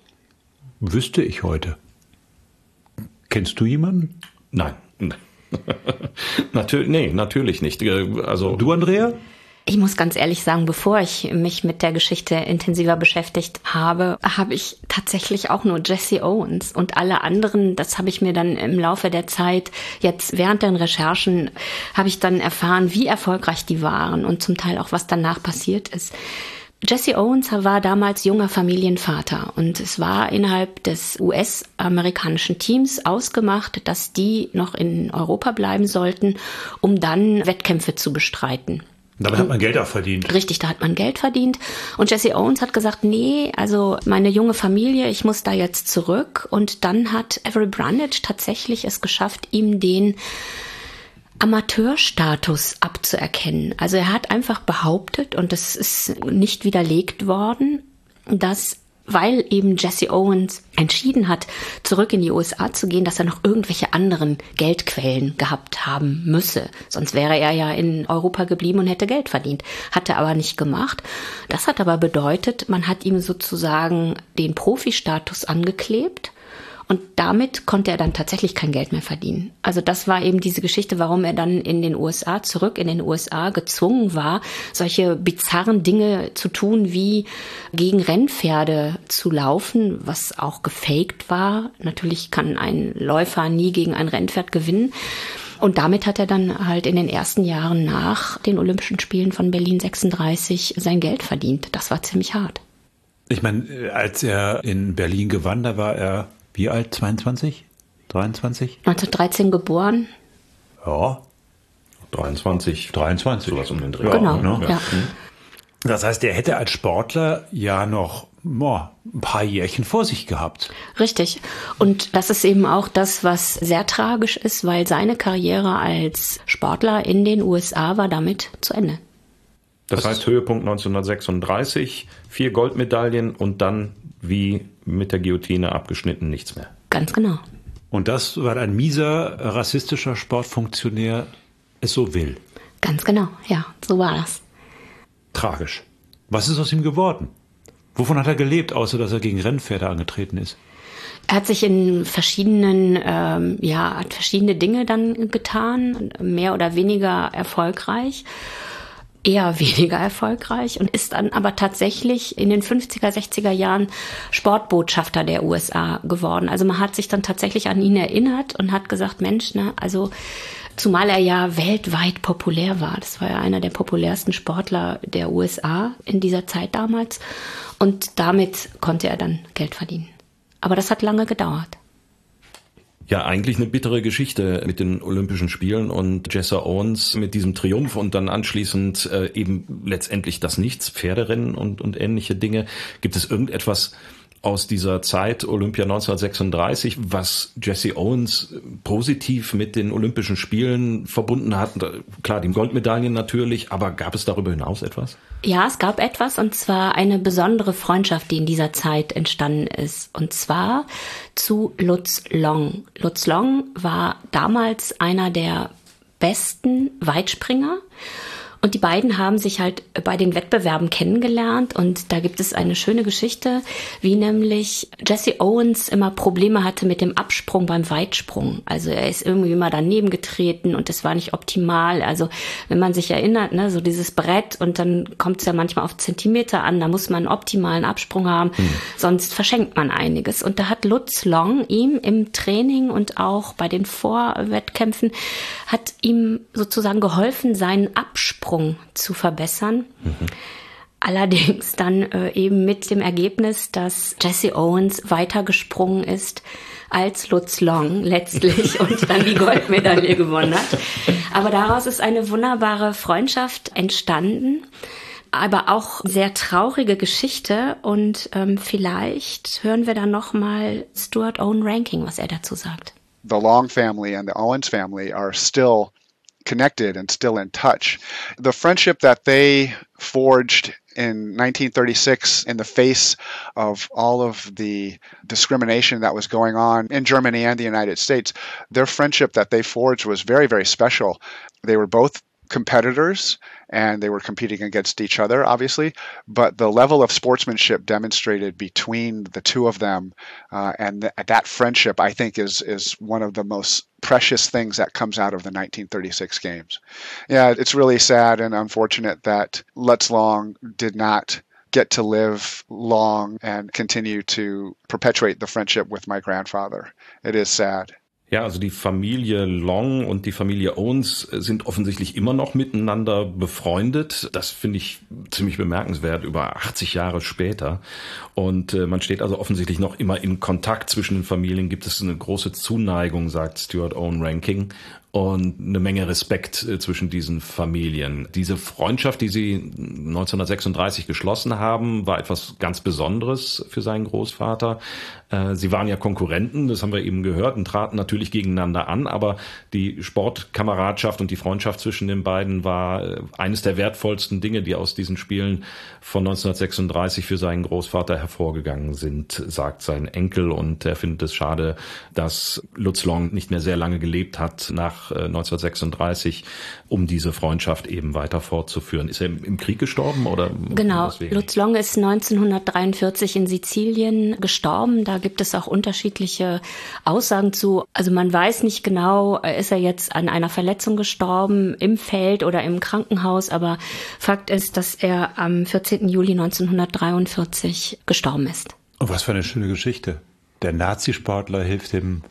D: wüsste ich heute. Kennst du jemanden?
A: Nein. [laughs] natürlich, nee, natürlich nicht. Also
D: du, Andrea?
E: Ich muss ganz ehrlich sagen, bevor ich mich mit der Geschichte intensiver beschäftigt habe, habe ich tatsächlich auch nur Jesse Owens und alle anderen, das habe ich mir dann im Laufe der Zeit, jetzt während den Recherchen, habe ich dann erfahren, wie erfolgreich die waren und zum Teil auch, was danach passiert ist. Jesse Owens war damals junger Familienvater und es war innerhalb des US-amerikanischen Teams ausgemacht, dass die noch in Europa bleiben sollten, um dann Wettkämpfe zu bestreiten.
D: Damit hat man Geld auch verdient.
E: Richtig, da hat man Geld verdient. Und Jesse Owens hat gesagt, nee, also meine junge Familie, ich muss da jetzt zurück. Und dann hat Avery Brundage tatsächlich es geschafft, ihm den Amateurstatus abzuerkennen. Also er hat einfach behauptet, und das ist nicht widerlegt worden, dass weil eben Jesse Owens entschieden hat, zurück in die USA zu gehen, dass er noch irgendwelche anderen Geldquellen gehabt haben müsse. Sonst wäre er ja in Europa geblieben und hätte Geld verdient. Hat er aber nicht gemacht. Das hat aber bedeutet, man hat ihm sozusagen den Profi-Status angeklebt und damit konnte er dann tatsächlich kein Geld mehr verdienen. Also das war eben diese Geschichte, warum er dann in den USA, zurück in den USA gezwungen war, solche bizarren Dinge zu tun, wie gegen Rennpferde zu laufen, was auch gefaked war. Natürlich kann ein Läufer nie gegen ein Rennpferd gewinnen. Und damit hat er dann halt in den ersten Jahren nach den Olympischen Spielen von Berlin 36 sein Geld verdient. Das war ziemlich hart.
D: Ich meine, als er in Berlin gewann, da war er wie alt? 22? 23?
E: 1913 geboren.
D: Ja.
A: 23.
D: 23.
A: Sowas um den Dreh.
E: Genau, ne? ja.
D: Das heißt, er hätte als Sportler ja noch boah, ein paar Jährchen vor sich gehabt.
E: Richtig. Und das ist eben auch das, was sehr tragisch ist, weil seine Karriere als Sportler in den USA war damit zu Ende.
A: Das heißt Höhepunkt 1936, vier Goldmedaillen und dann wie mit der Guillotine abgeschnitten, nichts mehr.
E: Ganz genau.
D: Und das, weil ein mieser rassistischer Sportfunktionär es so will.
E: Ganz genau, ja, so war das.
D: Tragisch. Was ist aus ihm geworden? Wovon hat er gelebt, außer dass er gegen Rennpferde angetreten ist?
E: Er hat sich in verschiedenen, ähm, ja, hat verschiedene Dinge dann getan, mehr oder weniger erfolgreich eher [laughs] weniger erfolgreich und ist dann aber tatsächlich in den 50er, 60er Jahren Sportbotschafter der USA geworden. Also man hat sich dann tatsächlich an ihn erinnert und hat gesagt, Mensch, ne, also zumal er ja weltweit populär war. Das war ja einer der populärsten Sportler der USA in dieser Zeit damals und damit konnte er dann Geld verdienen. Aber das hat lange gedauert.
A: Ja, eigentlich eine bittere Geschichte mit den Olympischen Spielen und Jessa Owens mit diesem Triumph und dann anschließend äh, eben letztendlich das Nichts, Pferderennen und, und ähnliche Dinge. Gibt es irgendetwas, aus dieser Zeit Olympia 1936, was Jesse Owens positiv mit den Olympischen Spielen verbunden hat. Klar, die Goldmedaillen natürlich, aber gab es darüber hinaus etwas?
E: Ja, es gab etwas und zwar eine besondere Freundschaft, die in dieser Zeit entstanden ist. Und zwar zu Lutz Long. Lutz Long war damals einer der besten Weitspringer und die beiden haben sich halt bei den Wettbewerben kennengelernt und da gibt es eine schöne Geschichte, wie nämlich Jesse Owens immer Probleme hatte mit dem Absprung beim Weitsprung. Also er ist irgendwie immer daneben getreten und es war nicht optimal. Also wenn man sich erinnert, ne, so dieses Brett und dann kommt es ja manchmal auf Zentimeter an, da muss man einen optimalen Absprung haben, hm. sonst verschenkt man einiges. Und da hat Lutz Long ihm im Training und auch bei den Vorwettkämpfen hat ihm sozusagen geholfen, seinen Absprung zu verbessern. Mhm. Allerdings dann äh, eben mit dem Ergebnis, dass Jesse Owens weitergesprungen ist als Lutz Long letztlich [laughs] und dann die Goldmedaille gewonnen hat. Aber daraus ist eine wunderbare Freundschaft entstanden aber auch sehr traurige Geschichte und ähm, vielleicht hören wir dann noch mal Stuart Owen Ranking, was er dazu sagt.
G: The Long family and the Owens family are still connected and still in touch. The friendship that they forged in 1936 in the face of all of the discrimination that was going on in Germany and the United States, their friendship that they forged was very, very special. They were both competitors and they were competing against each other, obviously. But the level of sportsmanship demonstrated between the two of them uh, and th- that friendship, I think, is is one of the most precious things that comes out of the 1936 games. Yeah, it's really sad and unfortunate that Lutz Long did not get to live long and continue to perpetuate the friendship with my grandfather. It is sad.
A: Ja, also die Familie Long und die Familie Owens sind offensichtlich immer noch miteinander befreundet. Das finde ich ziemlich bemerkenswert, über 80 Jahre später. Und äh, man steht also offensichtlich noch immer in Kontakt zwischen den Familien. Gibt es eine große Zuneigung, sagt Stuart Owen Ranking und eine Menge Respekt äh, zwischen diesen Familien. Diese Freundschaft, die sie 1936 geschlossen haben, war etwas ganz Besonderes für seinen Großvater. Äh, sie waren ja Konkurrenten, das haben wir eben gehört, und traten natürlich gegeneinander an, aber die Sportkameradschaft und die Freundschaft zwischen den beiden war äh, eines der wertvollsten Dinge, die aus diesen Spielen von 1936 für seinen Großvater hervorgegangen sind, sagt sein Enkel. Und er findet es schade, dass Lutz Long nicht mehr sehr lange gelebt hat nach 1936, um diese Freundschaft eben weiter fortzuführen. Ist er im Krieg gestorben oder?
E: Genau. Lutz Long ist 1943 in Sizilien gestorben. Da gibt es auch unterschiedliche Aussagen zu. Also man weiß nicht genau, ist er jetzt an einer Verletzung gestorben im Feld oder im Krankenhaus, aber Fakt ist, dass er am 14. Juli 1943 gestorben ist.
D: Oh, was für eine schöne Geschichte. Der Nazisportler hilft dem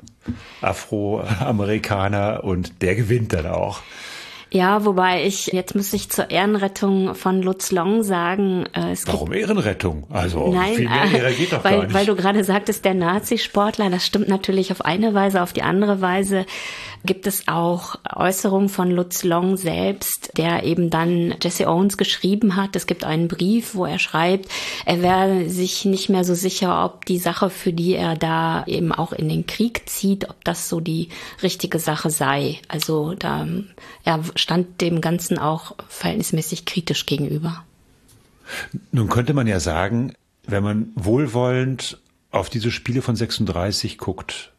D: Afroamerikaner und der gewinnt dann auch.
E: Ja, wobei ich, jetzt muss ich zur Ehrenrettung von Lutz Long sagen,
D: äh, es Warum Ehrenrettung? Also
E: nein,
D: viel mehr Ehre geht doch
E: weil,
D: gar nicht.
E: Weil du gerade sagtest, der Nazisportler, das stimmt natürlich auf eine Weise, auf die andere Weise gibt es auch Äußerungen von Lutz Long selbst, der eben dann Jesse Owens geschrieben hat. Es gibt einen Brief, wo er schreibt, er wäre sich nicht mehr so sicher, ob die Sache, für die er da eben auch in den Krieg zieht, ob das so die richtige Sache sei. Also da, er stand dem Ganzen auch verhältnismäßig kritisch gegenüber.
D: Nun könnte man ja sagen, wenn man wohlwollend auf diese Spiele von 36 guckt,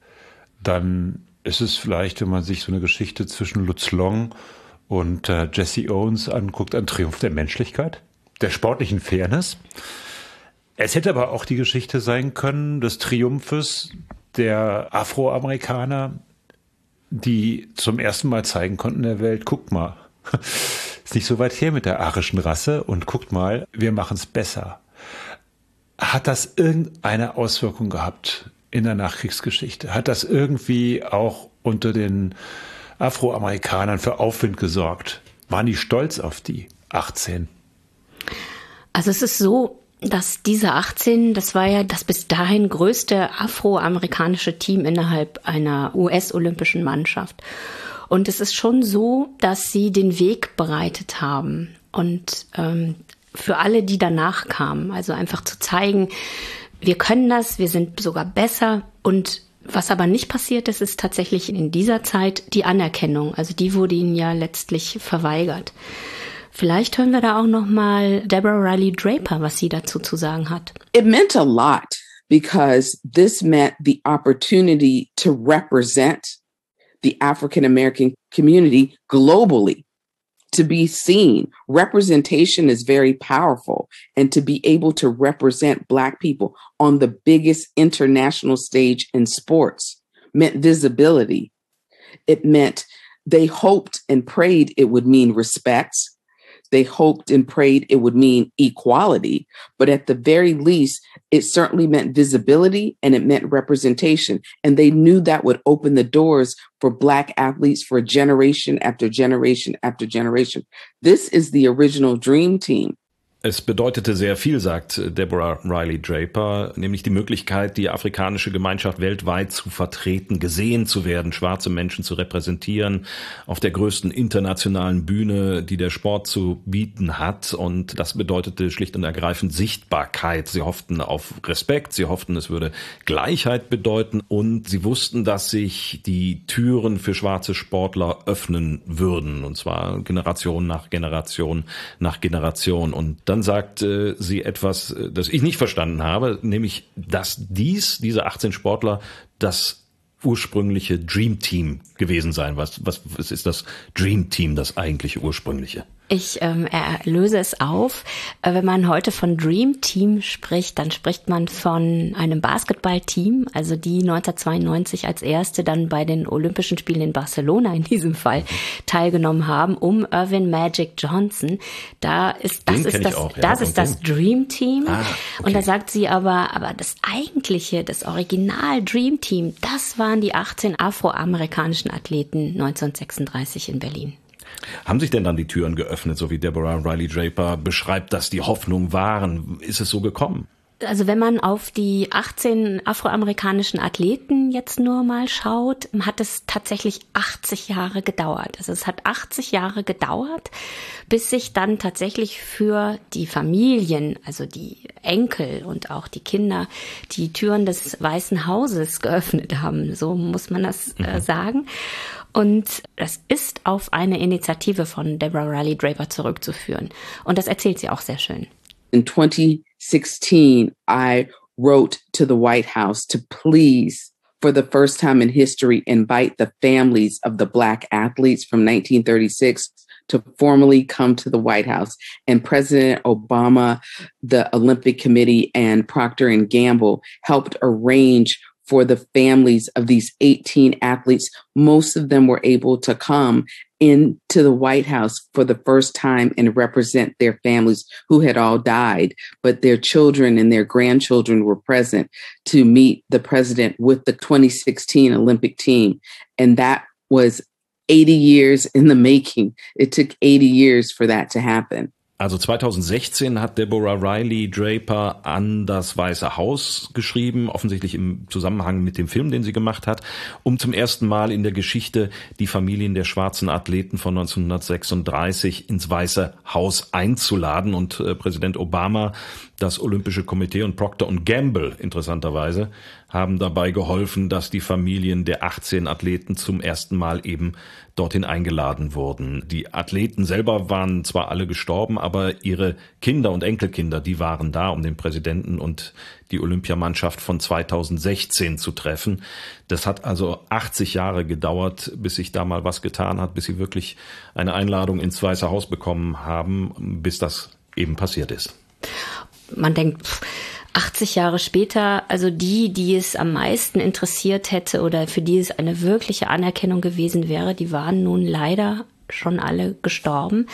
D: dann ist es vielleicht, wenn man sich so eine Geschichte zwischen Lutz Long und äh, Jesse Owens anguckt, ein Triumph der Menschlichkeit, der sportlichen Fairness. Es hätte aber auch die Geschichte sein können des Triumphes der Afroamerikaner, die zum ersten Mal zeigen konnten der Welt, guckt mal, [laughs] ist nicht so weit her mit der arischen Rasse und guckt mal, wir machen es besser. Hat das irgendeine Auswirkung gehabt in der Nachkriegsgeschichte? Hat das irgendwie auch unter den Afroamerikanern für Aufwind gesorgt? Waren die stolz auf die 18?
E: Also es ist so, dass diese 18, das war ja das bis dahin größte afroamerikanische Team innerhalb einer US-olympischen Mannschaft. Und es ist schon so, dass sie den Weg bereitet haben und ähm, für alle, die danach kamen, also einfach zu zeigen, wir können das, wir sind sogar besser und was aber nicht passiert ist, ist tatsächlich in dieser Zeit die Anerkennung. Also die wurde ihnen ja letztlich verweigert. Vielleicht hören wir da auch noch mal Deborah Riley Draper, was sie dazu zu sagen hat.
F: It meant a lot because this meant the opportunity to represent the African American community globally. to be seen. Representation is very powerful. And to be able to represent Black people on the biggest international stage in sports meant visibility. It meant they hoped and prayed it would mean respect. They hoped and prayed it would mean equality. But at the very least, it certainly meant visibility and it meant representation. And they knew that would open the doors for Black athletes for generation after generation after generation. This is the original dream team.
A: Es bedeutete sehr viel, sagt Deborah Riley Draper, nämlich die Möglichkeit, die afrikanische Gemeinschaft weltweit zu vertreten, gesehen zu werden, schwarze Menschen zu repräsentieren, auf der größten internationalen Bühne, die der Sport zu bieten hat. Und das bedeutete schlicht und ergreifend Sichtbarkeit. Sie hofften auf Respekt, sie hofften, es würde Gleichheit bedeuten und sie wussten, dass sich die Türen für schwarze Sportler öffnen würden. Und zwar Generation nach Generation nach Generation. Und dann sagt äh, sie etwas, äh, das ich nicht verstanden habe, nämlich, dass dies, diese 18 Sportler, das ursprüngliche Dream Team gewesen sein. Was, was, was ist das Dream Team, das eigentliche ursprüngliche?
E: Ich ähm, löse es auf. Äh, wenn man heute von Dream Team spricht, dann spricht man von einem Basketballteam, also die 1992 als erste dann bei den Olympischen Spielen in Barcelona in diesem Fall teilgenommen haben, um Irvin Magic Johnson. Da ist das ist das auch, ja, das ist das Dream Team. Ah, okay. Und da sagt sie aber, aber das eigentliche, das Original Dream Team, das waren die 18 afroamerikanischen Athleten 1936 in Berlin.
A: Haben sich denn dann die Türen geöffnet, so wie Deborah Riley Draper beschreibt, dass die Hoffnung waren? Ist es so gekommen?
E: Also wenn man auf die 18 afroamerikanischen Athleten jetzt nur mal schaut, hat es tatsächlich 80 Jahre gedauert. Also es hat 80 Jahre gedauert, bis sich dann tatsächlich für die Familien, also die Enkel und auch die Kinder, die Türen des Weißen Hauses geöffnet haben. So muss man das äh, mhm. sagen. Und das ist auf eine Initiative von Deborah Riley Draper zurückzuführen. Und das erzählt sie auch sehr schön.
F: In 2016, I wrote to the White House to please for the first time in history, invite the families of the Black athletes from 1936 to formally come to the White House. And President Obama, the Olympic Committee, and Procter and Gamble helped arrange for the families of these 18 athletes. Most of them were able to come into the White House for the first time and represent their families who had all died, but their children and their grandchildren were present to meet the president with the 2016 Olympic team. And that was 80 years in the making. It took 80 years for that to happen.
A: Also 2016 hat Deborah Riley Draper an das Weiße Haus geschrieben, offensichtlich im Zusammenhang mit dem Film, den sie gemacht hat, um zum ersten Mal in der Geschichte die Familien der schwarzen Athleten von 1936 ins Weiße Haus einzuladen. Und äh, Präsident Obama das Olympische Komitee und Procter Gamble interessanterweise haben dabei geholfen, dass die Familien der 18 Athleten zum ersten Mal eben dorthin eingeladen wurden. Die Athleten selber waren zwar alle gestorben, aber ihre Kinder und Enkelkinder, die waren da, um den Präsidenten und die Olympiamannschaft von 2016 zu treffen. Das hat also 80 Jahre gedauert, bis sich da mal was getan hat, bis sie wirklich eine Einladung ins Weiße Haus bekommen haben, bis das eben passiert ist
E: man denkt, pff, 80 Jahre später, also die, die es am meisten interessiert hätte oder für die es eine wirkliche Anerkennung gewesen wäre, die waren nun leider schon alle gestorben.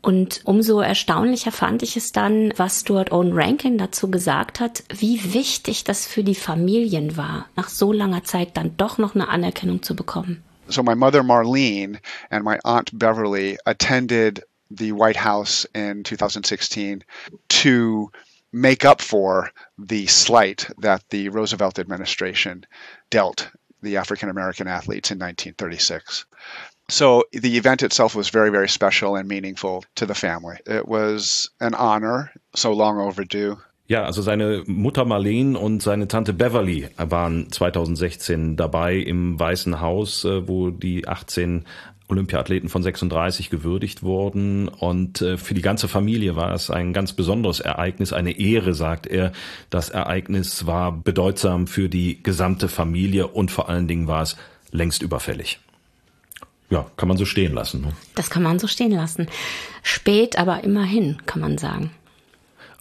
E: Und umso erstaunlicher fand ich es dann, was Stuart Owen Rankin dazu gesagt hat, wie wichtig das für die Familien war, nach so langer Zeit dann doch noch eine Anerkennung zu bekommen.
G: So my mother Marlene and my aunt Beverly attended the White House in 2016 to make up for the slight that the Roosevelt administration dealt the African American athletes in 1936. So the event itself was very, very special and meaningful to the family. It was an honor, so long overdue.
A: Ja, also seine Mutter Marlene und seine Tante Beverly waren 2016 dabei im Weißen Haus, äh, wo die 18 Olympiathleten von 36 gewürdigt wurden. Und äh, für die ganze Familie war es ein ganz besonderes Ereignis, eine Ehre, sagt er. Das Ereignis war bedeutsam für die gesamte Familie und vor allen Dingen war es längst überfällig. Ja, kann man so stehen lassen. Ne?
E: Das kann man so stehen lassen. Spät, aber immerhin, kann man sagen.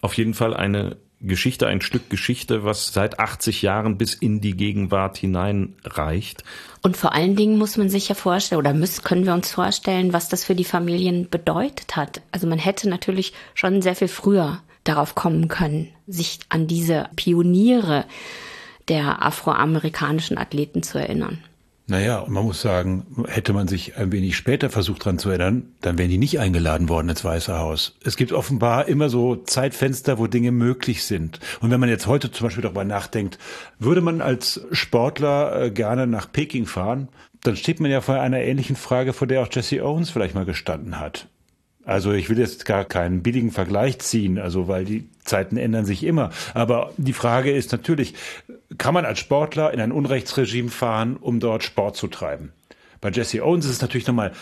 A: Auf jeden Fall eine Geschichte, ein Stück Geschichte, was seit 80 Jahren bis in die Gegenwart hineinreicht.
E: Und vor allen Dingen muss man sich ja vorstellen, oder müssen, können wir uns vorstellen, was das für die Familien bedeutet hat. Also man hätte natürlich schon sehr viel früher darauf kommen können, sich an diese Pioniere der afroamerikanischen Athleten zu erinnern.
D: Naja, und man muss sagen, hätte man sich ein wenig später versucht dran zu erinnern, dann wären die nicht eingeladen worden ins Weiße Haus. Es gibt offenbar immer so Zeitfenster, wo Dinge möglich sind. Und wenn man jetzt heute zum Beispiel darüber nachdenkt, würde man als Sportler äh, gerne nach Peking fahren, dann steht man ja vor einer ähnlichen Frage, vor der auch Jesse Owens vielleicht mal gestanden hat. Also ich will jetzt gar keinen billigen Vergleich ziehen, also weil die Zeiten ändern sich immer. Aber die Frage ist natürlich, kann man als Sportler in ein Unrechtsregime fahren, um dort Sport zu treiben? Bei Jesse Owens ist es natürlich nochmal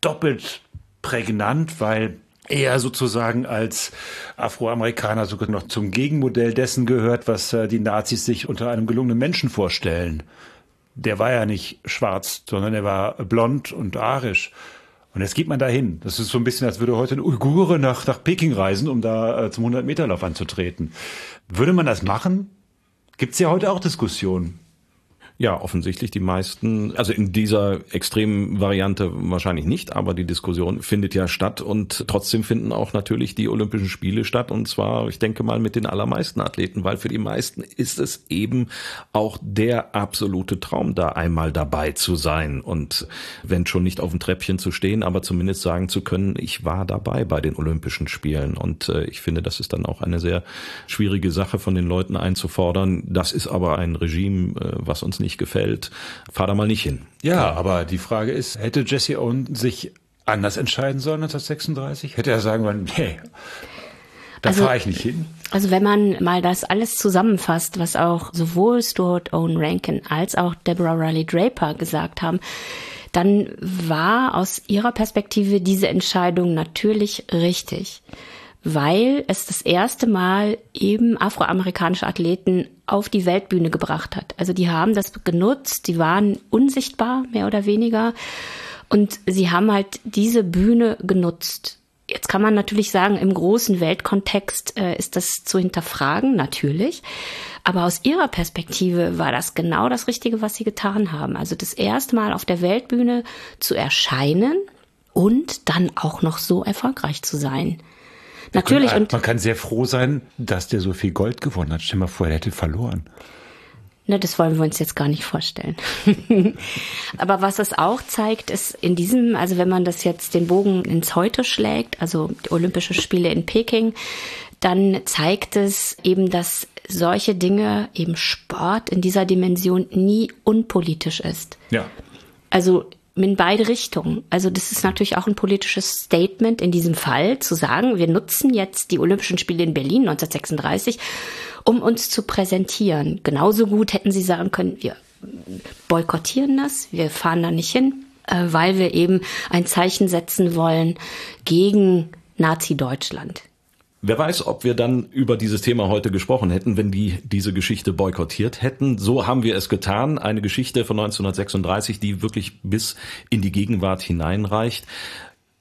D: doppelt prägnant, weil er sozusagen als Afroamerikaner sogar noch zum Gegenmodell dessen gehört, was äh, die Nazis sich unter einem gelungenen Menschen vorstellen. Der war ja nicht schwarz, sondern er war blond und arisch. Und jetzt geht man da hin. Das ist so ein bisschen, als würde heute ein Uigure nach, nach Peking reisen, um da äh, zum 100-Meter-Lauf anzutreten. Würde man das machen? Gibt es ja heute auch Diskussionen.
A: Ja, offensichtlich die meisten, also in dieser extremen Variante wahrscheinlich nicht, aber die Diskussion findet ja statt und trotzdem finden auch natürlich die Olympischen Spiele statt und zwar, ich denke mal, mit den allermeisten Athleten, weil für die meisten ist es eben auch der absolute Traum, da einmal dabei zu sein und wenn schon nicht auf dem Treppchen zu stehen, aber zumindest sagen zu können, ich war dabei bei den Olympischen Spielen und äh, ich finde, das ist dann auch eine sehr schwierige Sache von den Leuten einzufordern. Das ist aber ein Regime, äh, was uns nicht gefällt, fahr da mal nicht hin.
D: Ja, aber die Frage ist, hätte Jesse Owen sich anders entscheiden sollen 1936? Hätte er sagen wollen, nee, da also, fahre ich nicht hin?
E: Also wenn man mal das alles zusammenfasst, was auch sowohl Stuart Owen Rankin als auch Deborah Riley Draper gesagt haben, dann war aus ihrer Perspektive diese Entscheidung natürlich richtig weil es das erste Mal eben afroamerikanische Athleten auf die Weltbühne gebracht hat. Also die haben das genutzt, die waren unsichtbar, mehr oder weniger. Und sie haben halt diese Bühne genutzt. Jetzt kann man natürlich sagen, im großen Weltkontext äh, ist das zu hinterfragen, natürlich. Aber aus ihrer Perspektive war das genau das Richtige, was sie getan haben. Also das erste Mal auf der Weltbühne zu erscheinen und dann auch noch so erfolgreich zu sein. Natürlich.
D: Können, und man kann sehr froh sein, dass der so viel Gold gewonnen hat. Stell dir mal vor, er hätte verloren.
E: Ne, das wollen wir uns jetzt gar nicht vorstellen. [laughs] Aber was es auch zeigt, ist in diesem, also wenn man das jetzt den Bogen ins Heute schlägt, also die Olympische Spiele in Peking, dann zeigt es eben, dass solche Dinge, eben Sport in dieser Dimension nie unpolitisch ist.
D: Ja.
E: Also in beide Richtungen. Also das ist natürlich auch ein politisches Statement in diesem Fall, zu sagen, wir nutzen jetzt die Olympischen Spiele in Berlin 1936, um uns zu präsentieren. Genauso gut hätten sie sagen können, wir boykottieren das, wir fahren da nicht hin, äh, weil wir eben ein Zeichen setzen wollen gegen Nazi-Deutschland.
A: Wer weiß, ob wir dann über dieses Thema heute gesprochen hätten, wenn die diese Geschichte boykottiert hätten. So haben wir es getan. Eine Geschichte von 1936, die wirklich bis in die Gegenwart hineinreicht.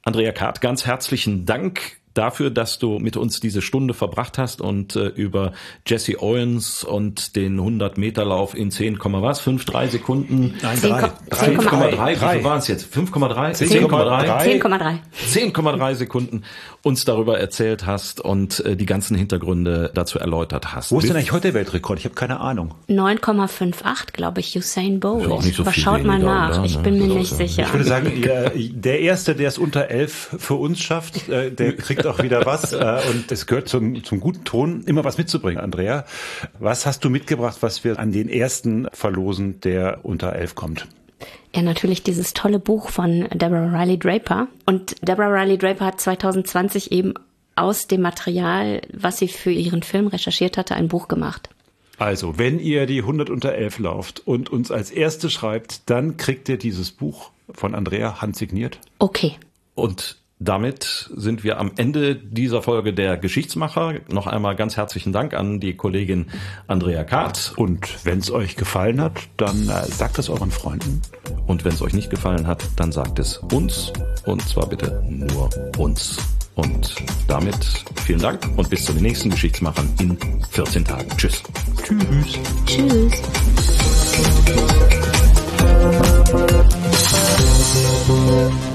A: Andrea Kart, ganz herzlichen Dank dafür, dass du mit uns diese Stunde verbracht hast und äh, über Jesse Owens und den 100 Meter Lauf in 10, was? 5, 3 Sekunden?
D: Nein, 3.
A: 5,3. Wie viel waren es jetzt? 5,3?
E: 10,3. 10,3.
A: 10,3 Sekunden uns darüber erzählt hast und äh, die ganzen Hintergründe dazu erläutert hast.
D: Wo ist denn eigentlich heute der Weltrekord? Ich habe keine Ahnung.
E: 9,58, glaube ich, Usain Bolt.
A: Auch nicht so
E: Aber
A: viel
E: schaut mal nach.
A: Oder?
E: Ich bin mir nicht sicher.
D: Ich würde sagen, [laughs] der Erste, der es unter 11 für uns schafft, äh, der kriegt auch wieder was. Äh, und es gehört zum, zum guten Ton, immer was mitzubringen, Andrea. Was hast du mitgebracht, was wir an den Ersten verlosen, der unter 11 kommt?
E: Ja, natürlich dieses tolle Buch von Deborah Riley Draper. Und Deborah Riley Draper hat 2020 eben aus dem Material, was sie für ihren Film recherchiert hatte, ein Buch gemacht.
D: Also, wenn ihr die 100 unter 11 lauft und uns als Erste schreibt, dann kriegt ihr dieses Buch von Andrea handsigniert.
E: Okay.
A: Und damit sind wir am Ende dieser Folge der Geschichtsmacher. Noch einmal ganz herzlichen Dank an die Kollegin Andrea Kart.
D: Und wenn es euch gefallen hat, dann äh, sagt es euren Freunden.
A: Und wenn es euch nicht gefallen hat, dann sagt es uns. Und zwar bitte nur uns. Und damit vielen Dank und bis zu den nächsten Geschichtsmachern in 14 Tagen. Tschüss.
D: Tschüss.
E: Tschüss. Tschüss.